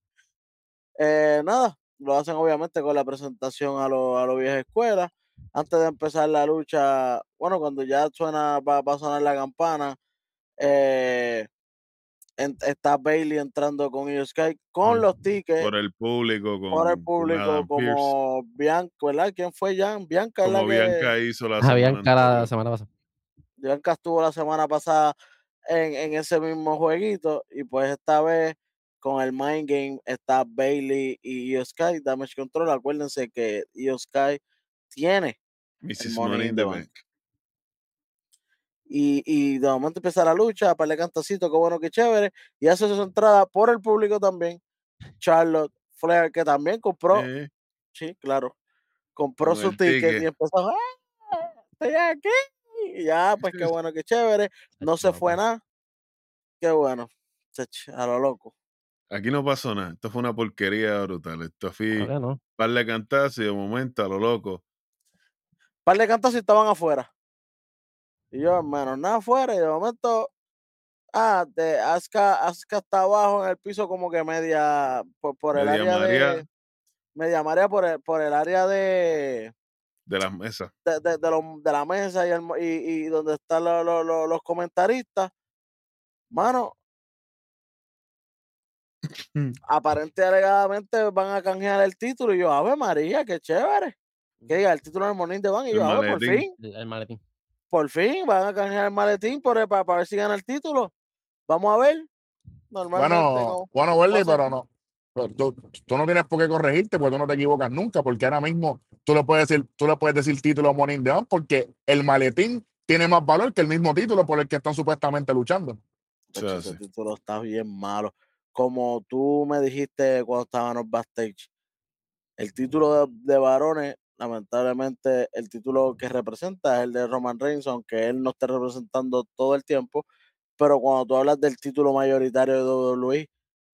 Eh, nada, lo hacen obviamente con la presentación a los a lo vieja escuela. Antes de empezar la lucha, bueno, cuando ya suena, va, va a sonar la campana, eh, en- está Bailey entrando con Io Sky con los tickets Por el público, con, por el con público como Bianca, ¿verdad? ¿Quién fue Jan? Bianca la Como que Bianca hizo la Ajá, semana Bianca la anterior. semana pasada. Bianca estuvo la semana pasada en, en ese mismo jueguito y pues esta vez con el Mind Game está Bailey y Io Sky, Damage Control. Acuérdense que Io Sky tiene Mrs. Money Money in in the the Bank. Bank. Y, y de momento empieza la lucha, para el cantacito, qué bueno, qué chévere. Y hace su entrada por el público también. Charlotte Flair, que también compró, Eh, sí, claro, compró Con su ticket, ticket. y empezó, ¡ah! Estoy aquí. Y ya, pues qué bueno, qué chévere. No se fue nada. Qué bueno. A lo loco. Aquí no pasó nada. Esto fue una porquería brutal. Esto fue que no. par de cantazos y de momento a lo loco. par de cantos y estaban afuera. Y yo, hermano, nada afuera. Y de momento, ah, de Aska, Aska está abajo en el piso como que media, por, por el área marea. de, media marea por el, por el área de, de las mesas. de, de- de de la mesa y, el mo- y, y donde están lo- lo- lo- los comentaristas. Mano, Mm. aparente y alegadamente van a canjear el título. Y yo, Ave María, qué chévere. Que diga el título del Morning de Van. Y El yo, Ave, por fin. El, el maletín. Por fin van a canjear el maletín por, para, ver si gana el título. Vamos a ver. Normalmente Bueno, no. bueno, pero no. pero Tú, tú no tienes por qué corregirte porque tú no te equivocas nunca, porque ahora mismo tú le puedes decir, tú le puedes decir título Morning Down porque el maletín tiene más valor que el mismo título por el que están supuestamente luchando. Ese título está bien malo. Como tú me dijiste cuando estábamos backstage, el título de, de varones, lamentablemente, el título que representa es el de Roman Reigns, aunque él no esté representando todo el tiempo. Pero cuando tú hablas del título mayoritario de WWE,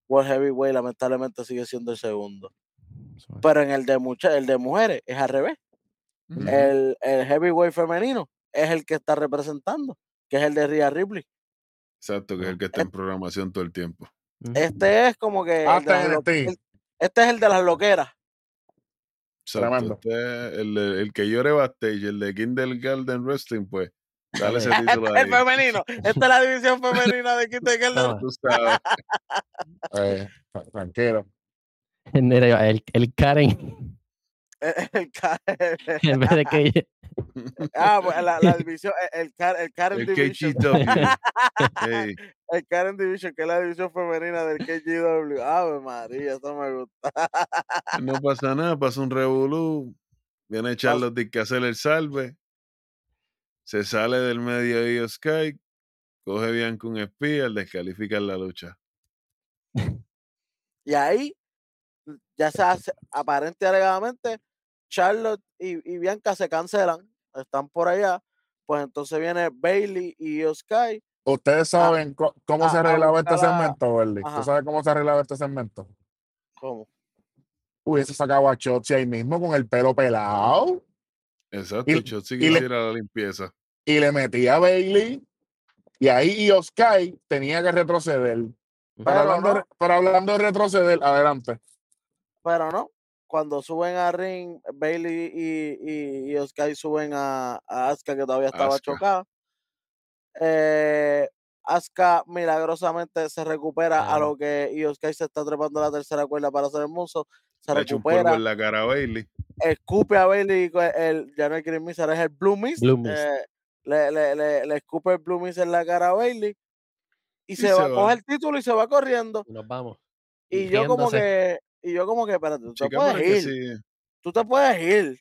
World Heavyweight, lamentablemente sigue siendo el segundo. Pero en el de, mucha- el de mujeres es al revés. El, el heavyweight femenino es el que está representando, que es el de Rhea Ripley. Exacto, que es el que está en programación todo el tiempo. Este es como que. el de el- este es el de las loqueras. Tremendo. Este es el, el que llore backstage, el de Kindergarten Wrestling, pues. Dale ese Este título ahí. el femenino. Esta es la división femenina de Kindergarten. Toma. Tú sabes. Eh, tra- tranquilo. Mira, el, el Karen, El, el ca- en vez de que ah, pues, la, la división, el, el, Car- el Karen El Division. El Karen Division, que es la división femenina del KGW. Ave María, eso me gusta. no pasa nada, pasa un revolú. Viene Charlotte que hacer el salve. Se sale del medio de Sky. Coge Bianca un espía, descalifica la lucha. Y ahí, ya se hace, aparente y alegadamente, Charlotte y, y Bianca se cancelan, están por allá. Pues entonces viene Bailey y Sky. Ustedes saben co- cómo se a arreglaba este segmento. Ajá. ¿Tú sabes cómo se arreglaba este segmento? ¿Cómo? Hubiese sacado a Chotzi ahí mismo con el pelo pelado Exacto, Y- Chotzi y le- quisiera la limpieza. y le metía a Bailey. Y ahí Sky tenía que retroceder. Pero, Pero hablando, no. pero hablando de retroceder, adelante. Pero no, cuando suben a Ring, Bailey y, y, y Sky suben a, a Asuka, que todavía estaba Asuka. chocada. Eh, Asuka milagrosamente se recupera a lo que Sky se está trepando a la tercera cuerda para hacer el muso. Se Le echa un recupera, en la cara a Bailey. escupe a Bailey, el, ya no es Green Mist, es el Blue Mist. Blue Mist. eh, le, le, le, le escupe el Blue Mist en la cara a Bailey. Y, se, se va, va. coge el título y se va corriendo. nos vamos. Y yo como que, y yo como que, espérate, tú te Chica, pero puedes ir. sí. tú te puedes ir,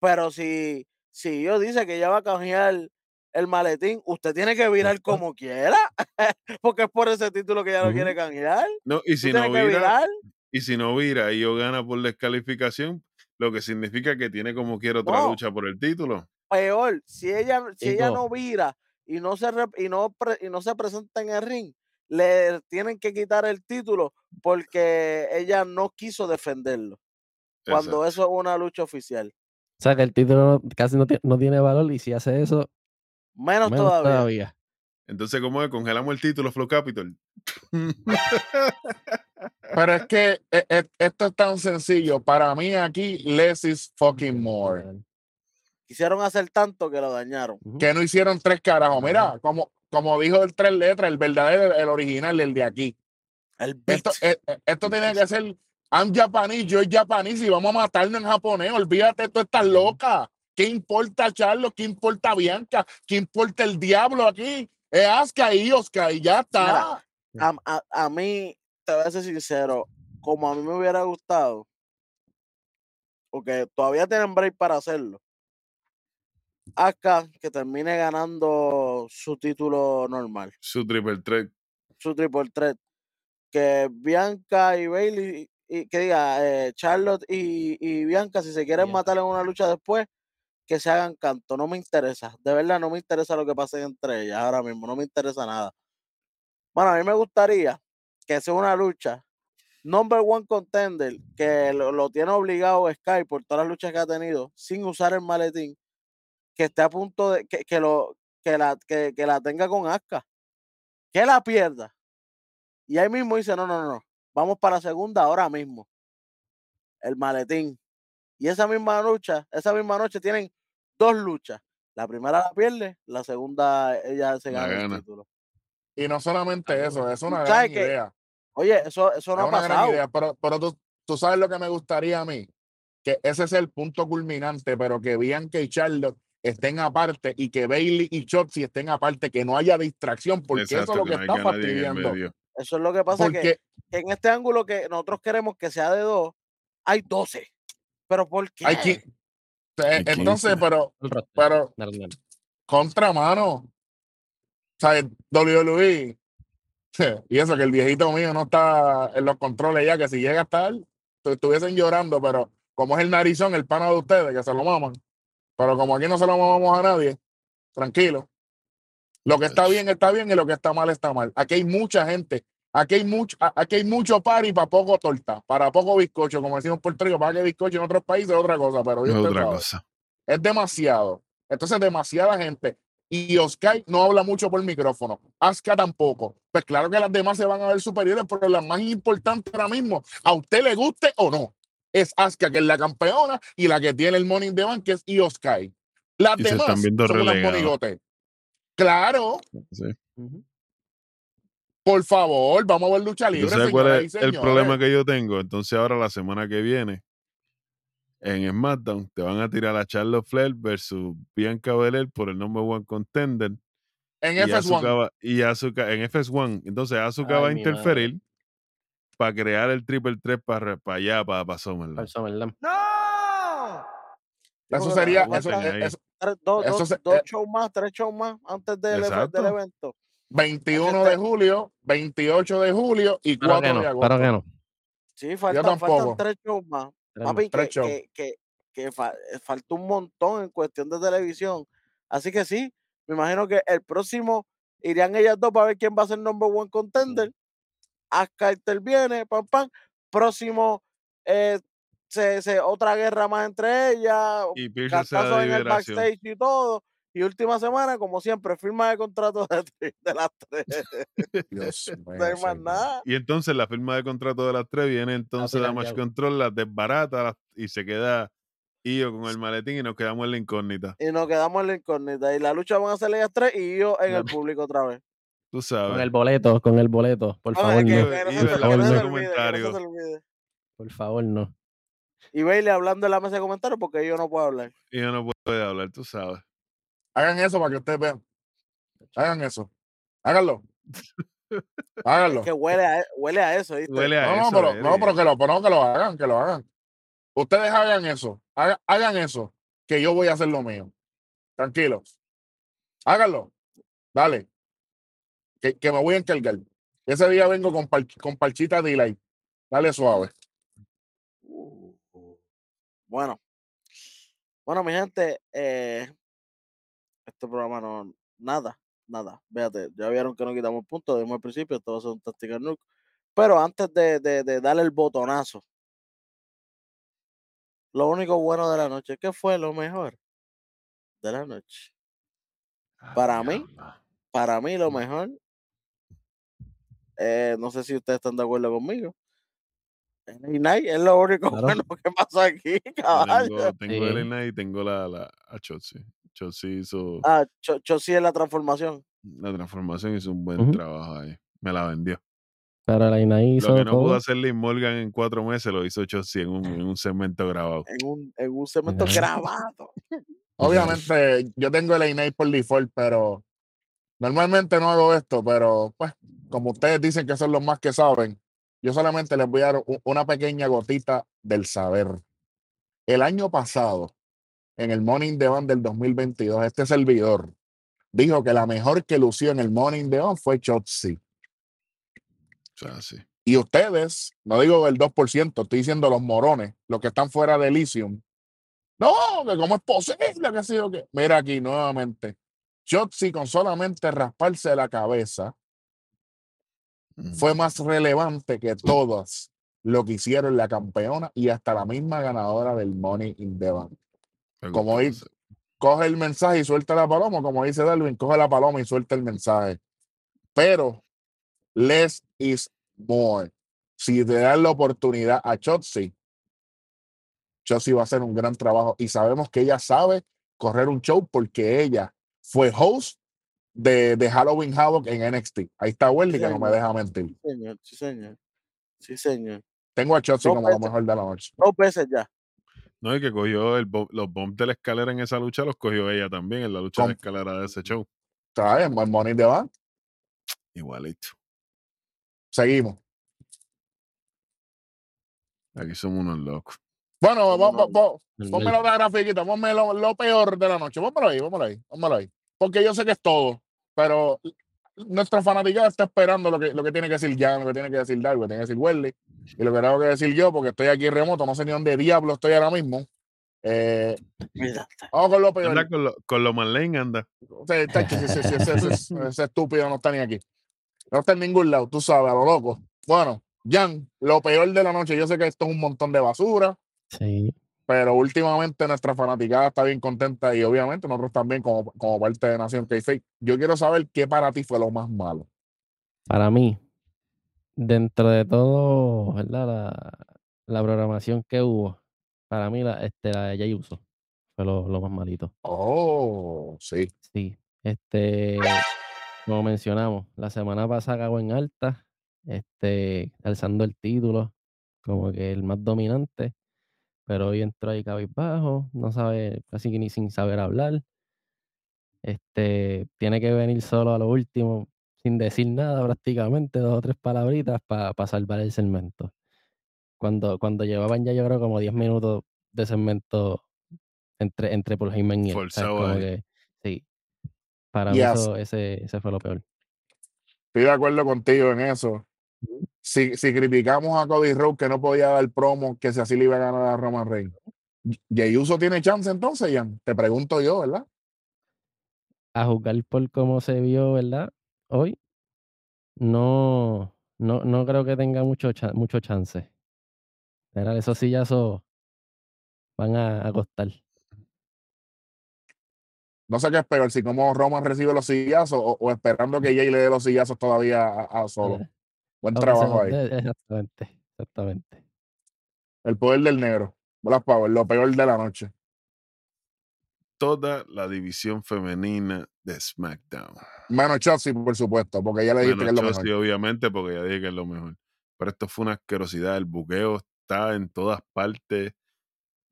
pero si, si yo dice que ella va a canjear el maletín, usted tiene que virar como quiera, porque es por ese título que ella no quiere canjear. No, y si no vira, virar. y si no vira y yo gana por descalificación, lo que significa que tiene como quiera otra No. lucha por el título. Peor, si ella, si ella no vira y no se y no pre- y no se presenta en el ring, le tienen que quitar el título porque ella no quiso defenderlo. Cuando Exacto. eso es una lucha oficial. O sea que el título casi no, no tiene valor y si hace eso, Menos, menos todavía. todavía. Entonces, ¿cómo es? Congelamos el título, Flow Capital. Pero es que e- e- esto es tan sencillo. Para mí aquí, less is fucking more. Quisieron hacer tanto que lo dañaron. Que no hicieron tres carajos. Mira, como, como dijo el tres letras, el verdadero, el original, el de aquí. El beat. Esto, e- e- esto tenía que ser I'm Japanese, yo es japonés y vamos a matarnos en japonés. Olvídate, tú estás loca. ¿Qué importa Charlo? ¿Qué importa Bianca? ¿Qué importa el diablo aquí? Es Asuka y Oscar y ya está. a, a- a mí, te voy a ser sincero, como a mí me hubiera gustado, porque todavía tienen break para hacerlo. Asuka que termine ganando su título normal, Su triple threat. su triple threat. Que Bianca y Bailey, y, que diga eh, Charlotte y, y Bianca, si se quieren matar en una lucha después, que se hagan canto. No me interesa. De verdad, no me interesa lo que pase entre ellas ahora mismo. No me interesa nada. Bueno, a mí me gustaría que sea una lucha. Number one contender, que lo, lo tiene obligado Sky por todas las luchas que ha tenido, sin usar el maletín, que esté a punto de que, que lo, que, la, que, que la tenga con Asuka. Que la pierda. Y ahí mismo dice, no, no, no. Vamos para la segunda ahora mismo. El maletín. Y esa misma lucha, esa misma noche tienen dos luchas. La primera la pierde, la segunda ella se La gana el título. Y no solamente eso, es una ¿Sabes gran idea. Oye, eso, eso no es ha una gran pasado. idea, pero, pero tú, tú sabes lo que me gustaría a mí, que ese es el punto culminante, pero que Bianca y Charlotte estén aparte y que Bailey y Chotzi estén aparte, que no haya distracción, porque eso es lo que que no está fastidiando. Eso es lo que pasa que, Porque que en este ángulo que nosotros queremos que sea de dos, hay 12. ¿Pero por qué? hay que. Hay Entonces, 15. pero, pero contramano. O sea, WWE. Y eso, que el viejito mío no está en los controles ya, que si llega a estar, tu- estuviesen llorando, pero como es el narizón, el pana de ustedes, que se lo maman. Pero como aquí no se lo mamamos a nadie, tranquilo. Lo que está bien está bien y lo que está mal está mal. Aquí hay mucha gente. Aquí hay mucho, aquí hay mucho party para poco torta, para poco bizcocho, como decimos en Puerto Rico, para que bizcocho en otros países es otra cosa, pero yo otra sabe. cosa. Es demasiado. Entonces, demasiada gente. Y Oscar no habla mucho por micrófono. Asuka tampoco. Pues claro que las demás se van a ver superiores, pero la más importante ahora mismo, a usted le guste o no, es Asuka, que es la campeona y la que tiene el Money in the Bank, que es Io Sky. Las Y se demás están viendo son unas monigotes. Claro, Sí. Por favor, vamos a ver lucha ¿Tú libre. sabes cuál es el problema que yo tengo? Entonces ahora la semana que viene en SmackDown te van a tirar a Charlotte Flair versus Bianca Belair por el number one contender En y Asuka, FS1. va- y Asuka en FS1. Entonces Asuka Ay, va a madre. Para crear el triple 3 para, para allá, para, para SummerSlam. Para el. ¡No! Eso sería, eso, eso- dos, Eso dos- se- dos eh, shows más, tres shows más antes del, del evento. 21 Este- de julio, 28 de julio y Pero 4 que no, de agosto. pero que no. Sí, faltan, faltan tres shows más. Tres Papi, más. tres que, shows. que, que, que fa- falta un montón en cuestión de televisión. Así que sí, me imagino que el próximo irían ellas dos para ver quién va a ser number one contender. Asuka interviene, pam, pam. Próximo, eh, se, se- otra guerra más entre ellas, Y cantazos en el backstage y todo. Y última semana, como siempre, firma de contrato de, las tres. Dios mío, No hay más nada. Y entonces la firma de contrato de las tres viene entonces Damage. Control, las desbarata las- y se queda Io con el maletín y nos quedamos en la incógnita. Y nos quedamos en la incógnita. Y la lucha van a ser ellas tres y yo en No. el público otra vez. Tú Con el boleto, con el boleto. Por favor, no. Por favor, no. Y Bailey hablando en la mesa de comentarios porque yo no puedo hablar. Y yo no puedo hablar, tú sabes. Hagan eso para que ustedes vean. Hagan eso. Háganlo. Háganlo. Es que huele a, huele a eso, ¿viste? Huele a No, no, eso. pero, no, pero que lo, pero no, que lo hagan, que lo hagan. Ustedes hagan eso. haga- hagan eso. Que yo voy a hacer lo mío. Tranquilos. Háganlo. Dale. Que, que me voy a encargar. Ese día vengo con, par- con parchita de delay. Dale suave. Uh, Bueno. Bueno, mi gente, eh, este programa no, nada, nada. Véate, ya vieron que no quitamos puntos, desde el principio, todos son Tactical Nuke. Pero antes de, de, de darle el botonazo, lo único bueno de la noche, ¿qué fue lo mejor de la noche? Ah, para mí. Para mí, lo mejor, eh, no sé si ustedes están de acuerdo conmigo. El Night es lo único Claro. bueno que pasó aquí, caballo. Tengo, tengo Sí. Elena y tengo la, la a Chotzi. Chotzi hizo Ah, Chossi es la transformación. la transformación, hizo un buen trabajo ahí. Me la vendió. Pero la Ina hizo Lo que no pudo hacer Liz Morgan en cuatro meses lo hizo Chotzi en un, en un segmento grabado. En un, en un cemento Ajá. grabado. Obviamente, yo tengo el INAI por default, pero normalmente no hago esto, pero pues, como ustedes dicen que son los más que saben, yo solamente les voy a dar una pequeña gotita del saber. El año pasado, en el Morning the Bank del 2022. Este servidor dijo que la mejor que lució en el Morning the Bank fue Chotzi. Sí. Y ustedes, no digo el 2%, estoy diciendo los morones, los que están fuera de Elysium. No, que cómo es posible que sido que. Mira aquí nuevamente. Chotzi con solamente rasparse la cabeza. Fue más relevante que todas lo que hicieron la campeona y hasta la misma ganadora del Money in the Bank. Como ese. Coge el mensaje y suelta la paloma, como dice Darwin, coge la paloma y suelta el mensaje. Pero less is more. Si te dan la oportunidad a Chotzi, Chotzi va a hacer un gran trabajo y sabemos que ella sabe correr un show porque ella fue host de, de Halloween Havoc en NXT. Ahí está Wendy que no me deja mentir. Sí, señor, sí, señor. Sí, señor. Tengo a Chotzi Dos como lo mejor de la noche. Dos veces ya. No, y que cogió el bo- los bumps de la escalera en esa lucha, los cogió ella también en la lucha de escalera de ese show. ¿Sabes? El Money de Bank. Igualito. Seguimos. Aquí somos unos locos. Bueno, vamos, vamos, ponme la otra grafiquita, ponme lo, lo peor de la noche. Pónmelo ahí, pónmelo ahí, pónmelo ahí. Porque yo sé que es todo, pero nuestra fanaticada está esperando lo que, lo que tiene que decir Jan, lo que tiene que decir Darwin, lo que tiene que decir Welly, y lo que tengo que decir yo, porque estoy aquí remoto, no sé ni dónde diablo estoy ahora mismo. Eh, vamos con lo peor. Anda con lo, con lo Marlene, anda. Ese estúpido no está ni aquí. No está en ningún lado, tú sabes, a lo loco. Bueno, Jan, lo peor de la noche, yo sé que esto es un montón de basura, Sí. Pero últimamente nuestra fanaticada está bien contenta y obviamente nosotros también como, como parte de Nación k Yo quiero saber qué para ti fue lo más malo. Para mí, dentro de todo, ¿verdad? La, la programación que hubo, para mí, la, este, la de Jay Uso fue lo, lo más malito. Oh, sí. Sí, este, como mencionamos, la semana pasada cagó en alta, este, alzando el título como que el más dominante, pero hoy entró ahí cabizbajo, no sabe, casi que ni sin saber hablar. Este, tiene que venir solo a lo último, sin decir nada prácticamente, dos o tres palabritas para salvar el segmento. Cuando, cuando llevaban ya yo creo como 10 minutos de segmento entre, entre Paul Heyman y él, que, sí. Para mí eso, ese, ese fue lo peor. Estoy de acuerdo contigo en eso. Si, si criticamos a Cody Rhodes que no podía dar promo, que si así le iba a ganar a Roman Reigns. ¿Jey Uso tiene chance entonces, Jan? Te pregunto yo, ¿verdad? a juzgar por cómo se vio, ¿verdad? Hoy, no, no, no creo que tenga mucho, cha- mucho chance. Pero esos sillazos van a, a costar. No sé qué es peor, si como Roman recibe los sillazos o, o esperando que Jay le dé los sillazos todavía a, a solo. Eh, Buen que trabajo ahí. dé, Exactamente, exactamente. El poder del negro. Black Power, lo peor de la noche. Toda la división femenina de SmackDown. Menos Chelsea, por supuesto, porque ya le Menos que es lo Chelsea, mejor. obviamente, porque ya dije que es lo mejor. Pero esto fue una asquerosidad. El buqueo está en todas partes.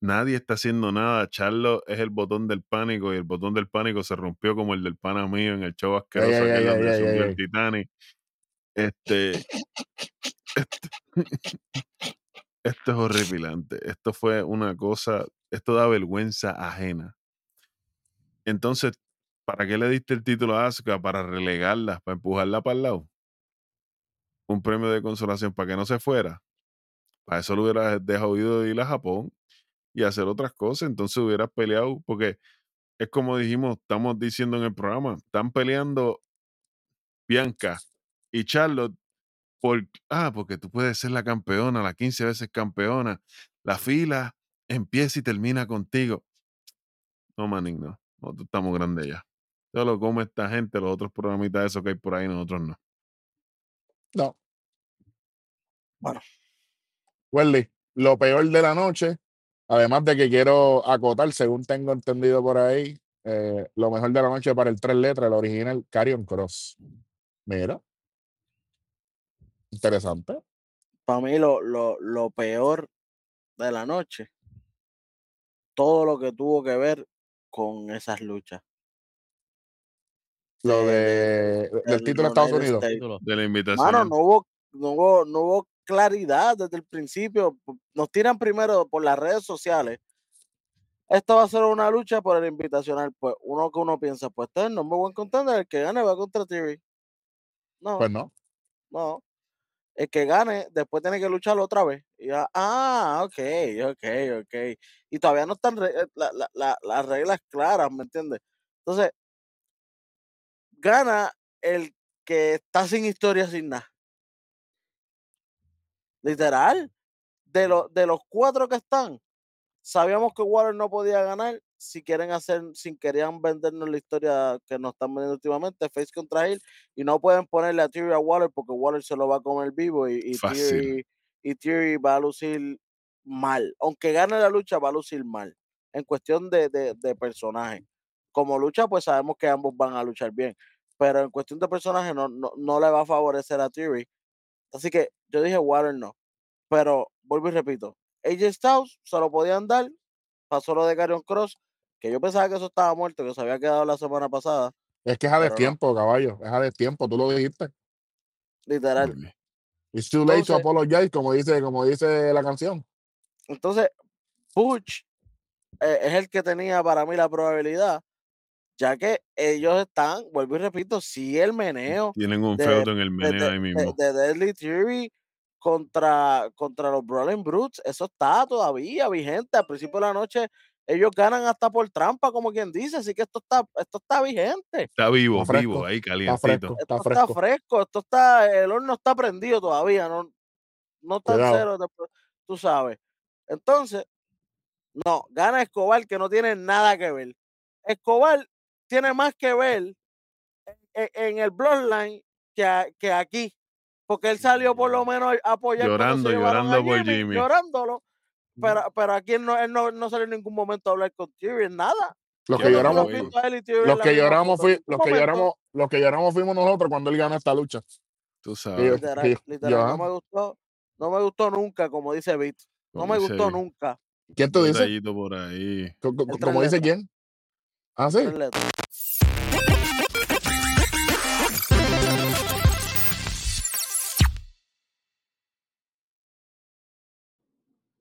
Nadie está haciendo nada. Charlo es el botón del pánico y el botón del pánico se rompió como el del pana mío en el show asqueroso ey, aquel ey, ey. el Titanic. Este, esto, esto es horripilante. Esto fue una cosa, esto da vergüenza ajena. Entonces, ¿para qué le diste el título a Asuka? Para relegarla, para empujarla para el lado. Un premio de consolación para que no se fuera. Para eso lo hubieras dejado de ir a Japón y hacer otras cosas. Entonces hubieras peleado, porque es como dijimos, estamos diciendo en el programa, están peleando Bianca y Charlotte por, ah, porque tú puedes ser la campeona, la 15 veces campeona. La fila empieza y termina contigo. No, manín, no. Nosotros estamos grandes ya. Todo lo come esta gente, los otros programitas esos que hay por ahí, nosotros no. No. Bueno. Welly, lo peor de la noche, además de que quiero acotar, según tengo entendido por ahí, eh, lo mejor de la noche para el tres letras, el original, Carrion Cross. Mira. Interesante. Para mí lo, lo, lo peor de la noche, todo lo que tuvo que ver con esas luchas. Lo de- de, del del título de Estados Unidos. De la invitación. Mano, no hubo, no hubo, no hubo claridad desde el principio. Nos tiran primero por las redes sociales esto va a ser una lucha por el invitacional. Pues uno que uno piensa, pues este es el number one contender, el que gane va contra Theory. No, Pues no. no. El que gane después tiene que lucharlo otra vez. Ya, ah, ok, ok, ok. Y todavía no están eh, la- la- la- las reglas claras, ¿me entiendes? Entonces, gana el que está sin historia, sin nada. Literal. De, los de los cuatro que están, sabíamos que Water no podía ganar. Si quieren hacer, si querían vendernos la historia que nos están vendiendo últimamente, Face contra Hill, y no pueden ponerle a Theory a Water porque Water se lo va a comer vivo y, y. Theory, y Theory va a lucir mal. Aunque gane la lucha, va a lucir mal. En cuestión de, de, de personaje. Como lucha, pues sabemos que ambos van a luchar bien. Pero en cuestión de personaje, no, no, no le va a favorecer a Theory. Así que yo dije Water no. Pero vuelvo y repito, AJ Styles se lo podían dar, pasó lo de Carrion Cross, que yo pensaba que eso estaba muerto, que se había quedado la semana pasada, Es que es a Pero no. tiempo, caballo. Es a tiempo, tú lo dijiste. literal. It's too late to apologize, como dice, como dice la canción. Entonces, Butch eh, es el que tenía para mí la probabilidad, ya que ellos están, vuelvo y repito, sí el meneo Tienen un de- feudo en el de, meneo de- ahí de- mismo. de Deadly Theory contra, contra los Brawling Brutes, eso está todavía vigente. Al principio de la noche, ellos ganan hasta por trampa, como quien dice, así que esto está, esto está vigente. Está vivo, Está fresco, vivo, ahí Está calientito. fresco, Esto está fresco. fresco, esto está, el horno está prendido todavía, no, no está Cuidado. cero, tú sabes. Entonces, no, gana Escobar que no tiene nada que ver. Escobar tiene más que ver en, en el Bloodline que, a- que aquí. Porque él salió por lo menos a apoyar Llorando, a llorando por Jimmy. llorándolo. Pero, pero aquí él no, él no, no salió en ningún momento a hablar con Tyrion, nada. Los que lloramos, los que lloramos, fui- los que lloramos, los que lloramos fuimos nosotros cuando él gana esta lucha. Tú sabes. Literal, literal, no me gustó, no me gustó nunca, como dice Beat. No me dice gustó nunca. ¿Quién tú un dices? detallito por ahí. ¿Cómo dice quién? Ah, sí.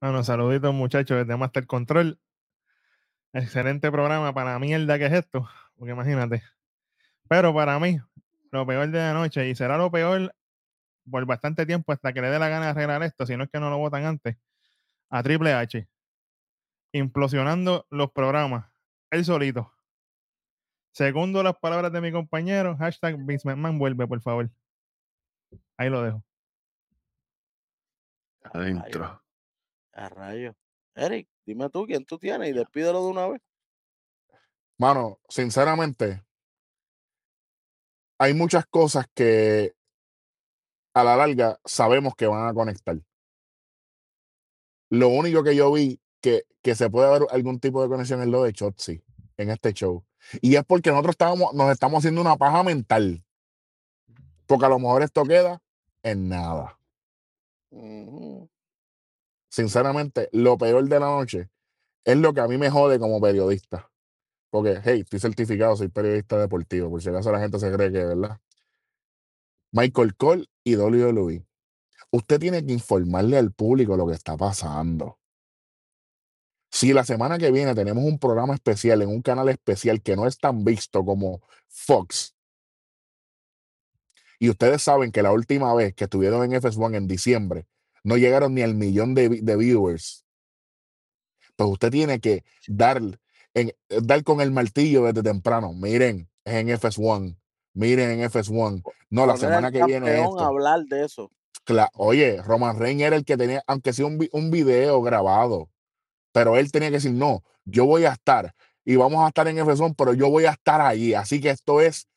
Bueno, saluditos muchachos desde Master Control. Excelente programa para la mierda que es esto, porque imagínate. Pero para mí, lo peor de la noche, y será lo peor por bastante tiempo hasta que le dé la gana de arreglar esto, si no es que no lo votan antes, a Triple H. Implosionando los programas, él solito. Segundo las palabras de mi compañero, hashtag Vince McMahon vuelve, por favor. Ahí lo dejo. Adentro. A rayo. Eric, dime tú quién tú tienes y despídelo de una vez. Mano, sinceramente, hay muchas cosas que a la larga sabemos que van a conectar. Lo único que yo vi que, que se puede ver algún tipo de conexión es lo de Chotzi en este show. Y es porque nosotros estábamos, nos estamos haciendo una paja mental. Porque a lo mejor esto queda en nada. Sinceramente, lo peor de la noche es lo que a mí me jode como periodista. Porque, hey, estoy certificado, soy periodista deportivo, por si acaso la gente se cree que, ¿verdad? Michael Cole y WWE. Usted tiene que informarle al público lo que está pasando. Si la semana que viene tenemos un programa especial en un canal especial que no es tan visto como Fox, y ustedes saben que la última vez que estuvieron en FS1 en diciembre no llegaron ni al millón de, de viewers, pues usted tiene que dar, en, dar con el martillo desde temprano. Miren, es en FS1. Miren en FS1. No, la Poner semana que viene es hablar de eso. Cla- Oye, Roman Reigns era el que tenía, aunque sea un, un video grabado, pero él tenía que decir, no, yo voy a estar y vamos a estar en FS1, pero yo voy a estar allí. Así que esto es,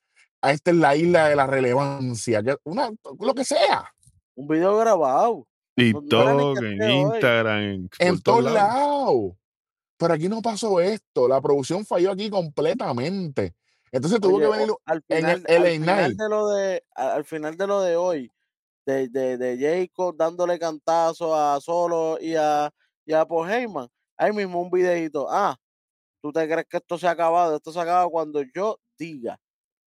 esta es la isla de la relevancia, que una, lo que sea, Un video grabado. TikTok, que en. Instagram, en, en todos lados. lados. Pero aquí no pasó esto, la producción falló aquí completamente. Entonces tuvo Oye, que venir al en final, el al LA final Night. de lo de al final de lo de hoy de, de, de Jacob dándole cantazo a Solo y a y a Paul Heyman ahí mismo un videito ah tú te crees que esto se ha acabado esto se acaba cuando yo diga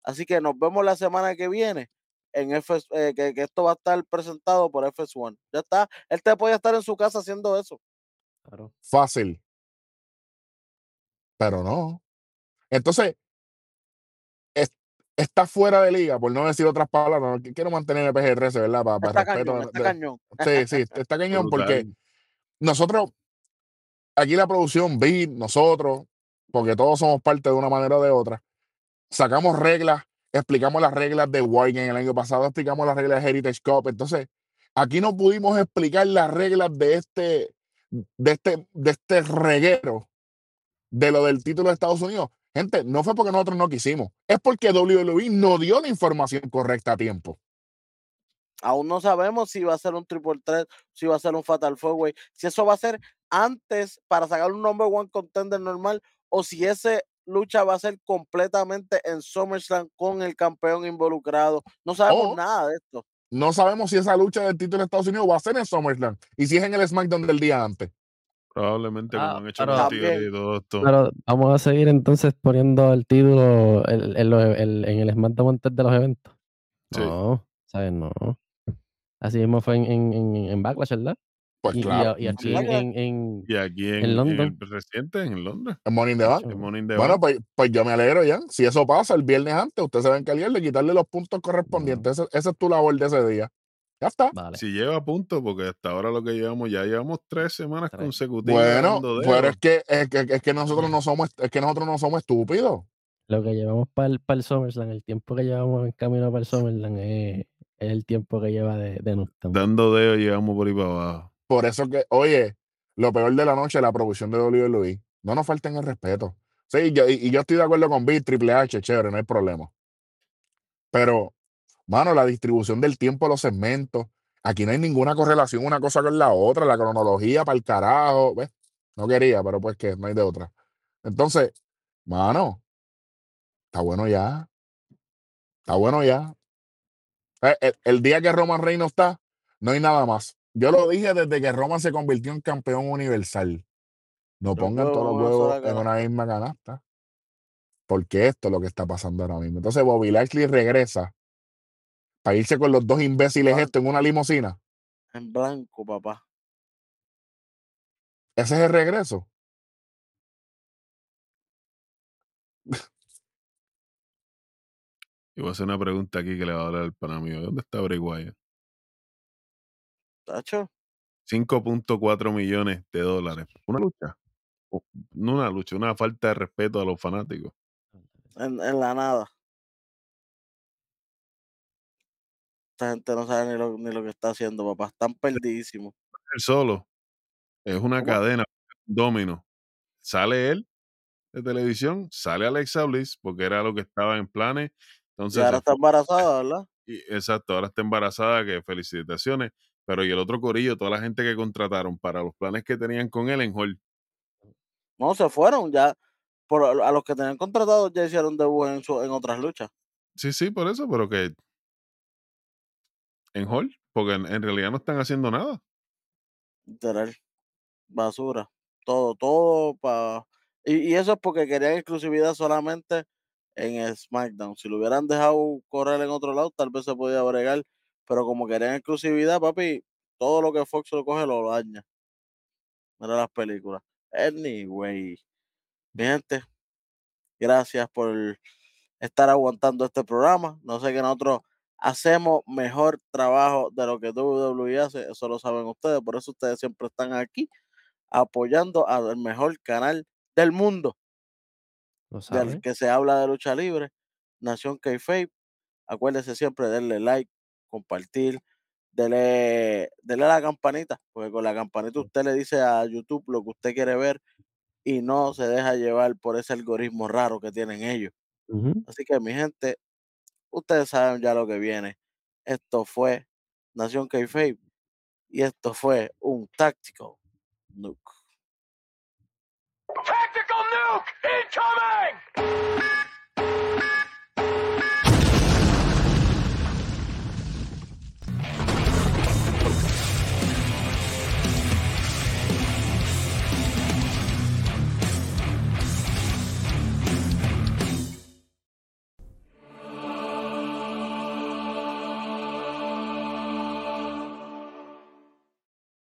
así que nos vemos la semana que viene en F eh, que, que esto va a estar presentado por FS1 ya está él te puede estar en su casa haciendo eso Claro. Fácil. pero no. Entonces, es- está fuera de liga, por no decir otras palabras, quiero mantener el PG-13, ¿verdad? Para, para Está respeto. cañón, está de- cañón. sí, sí, está cañón porque nosotros, aquí la producción, Beat, nosotros, porque todos somos parte de una manera o de otra, sacamos reglas, explicamos las reglas de Wargame el año pasado, explicamos las reglas de Heritage Cup, entonces aquí no pudimos explicar las reglas de este, de este, de este reguero de lo del título de Estados Unidos. Gente, no fue porque nosotros no quisimos, es porque WWE no dio la información correcta a tiempo. Aún no sabemos si va a ser un triple threat, si va a ser un fatal four way, si eso va a ser antes para sacar un number one contender normal o si ese lucha va a ser completamente en SummerSlam con el campeón involucrado. No sabemos O- nada de esto. No sabemos si esa lucha del título de Estados Unidos va a ser en SummerSlam y si es en el SmackDown del día antes. Probablemente Ah, como han hecho y todo esto. Pero vamos a seguir entonces poniendo el título el- el- el- el- en el SmackDown antes de los eventos. Sí. No, ¿sabes? No. Así mismo fue en, en, en, en Backlash, ¿verdad? Pues y, y claro, y aquí en, en, en- Y aquí en, en en London. el reciente, en Londres, en Morning the Bank. Chacho. en Morning the Bueno, Bank. pues, pues yo me alegro ya. Si eso pasa el viernes antes, usted se encargar de quitarle los puntos correspondientes. Ese- Esa es tu labor de ese día. Ya está. Vale. Si lleva a punto, porque hasta ahora lo que llevamos, ya llevamos tres semanas Tres. consecutivas. Bueno, pero es que, es que, es que nosotros no somos, es que nosotros no somos estúpidos. Lo que llevamos para el, para el SummerSlam, el tiempo que llevamos en camino para el SummerSlam es, es el tiempo que lleva de, de Newton. Dando dedos llegamos por ahí para abajo. Por eso que, oye, lo peor de la noche la producción de WWE. No nos falten el respeto. Sí, yo, y, yo estoy de acuerdo con Bill, Triple H, chévere, no hay problema. Pero, mano, la distribución del tiempo los segmentos, aquí no hay ninguna correlación una cosa con la otra, la cronología para el carajo. ¿ves? No quería, pero pues que no hay de otra. Entonces, mano, está bueno ya. Está bueno ya. Eh, El, el día que Roman Reigns no está, no hay nada más. Yo lo dije desde que Roman se convirtió en campeón universal. No pongan todos los huevos en una misma canasta. Porque esto es lo que está pasando ahora mismo. Entonces Bobby Lashley regresa para irse con los dos imbéciles estos en una limusina. En blanco, papá. Ese es el regreso. Y voy a hacer una pregunta aquí que le va a hablar al pana mío. ¿Dónde está Bray Wyatt? ¿Tacho? 5.4 millones de dólares. ¿Una lucha? No una lucha, una falta de respeto a los fanáticos. En, en la nada. Esta gente no sabe ni lo, ni lo que está haciendo, papá. Están perdidísimos. Solo. Es una ¿Cómo? cadena, un domino. Sale él de televisión, sale Alexa Bliss, porque era lo que estaba en planes. Y Entonces, ahora se está embarazada, ¿verdad? y- exacto, ahora está embarazada, que felicitaciones. Pero y el otro corillo, toda la gente que contrataron para los planes que tenían con él en Hall. No, se fueron ya. Por, a los que tenían contratados ya hicieron debut en, su- en otras luchas. Sí, sí, por eso, pero que en Hall, porque en, en realidad no están haciendo nada. Literal. Basura. Todo, todo para... Y, y eso es porque querían exclusividad solamente en SmackDown. Si lo hubieran dejado correr en otro lado, tal vez se podía bregar. Pero como querían exclusividad, papi, todo lo que Fox lo coge lo daña. Mira las películas. Anyway. Mi gente, gracias por estar aguantando este programa. No sé que nosotros hacemos mejor trabajo de lo que WWE hace, eso lo saben ustedes, por eso ustedes siempre están aquí apoyando al mejor canal del mundo, ¿Lo del que se habla de lucha libre, Nación K-Fape. Acuérdese siempre de darle like, compartir, dele, dele a la campanita, porque con la campanita usted le dice a YouTube lo que usted quiere ver y no se deja llevar por ese algoritmo raro que tienen ellos. Así que mi gente, ustedes saben ya lo que viene. Esto fue Nación K-Fape y esto fue un táctico nuke. Tactical nuke incoming!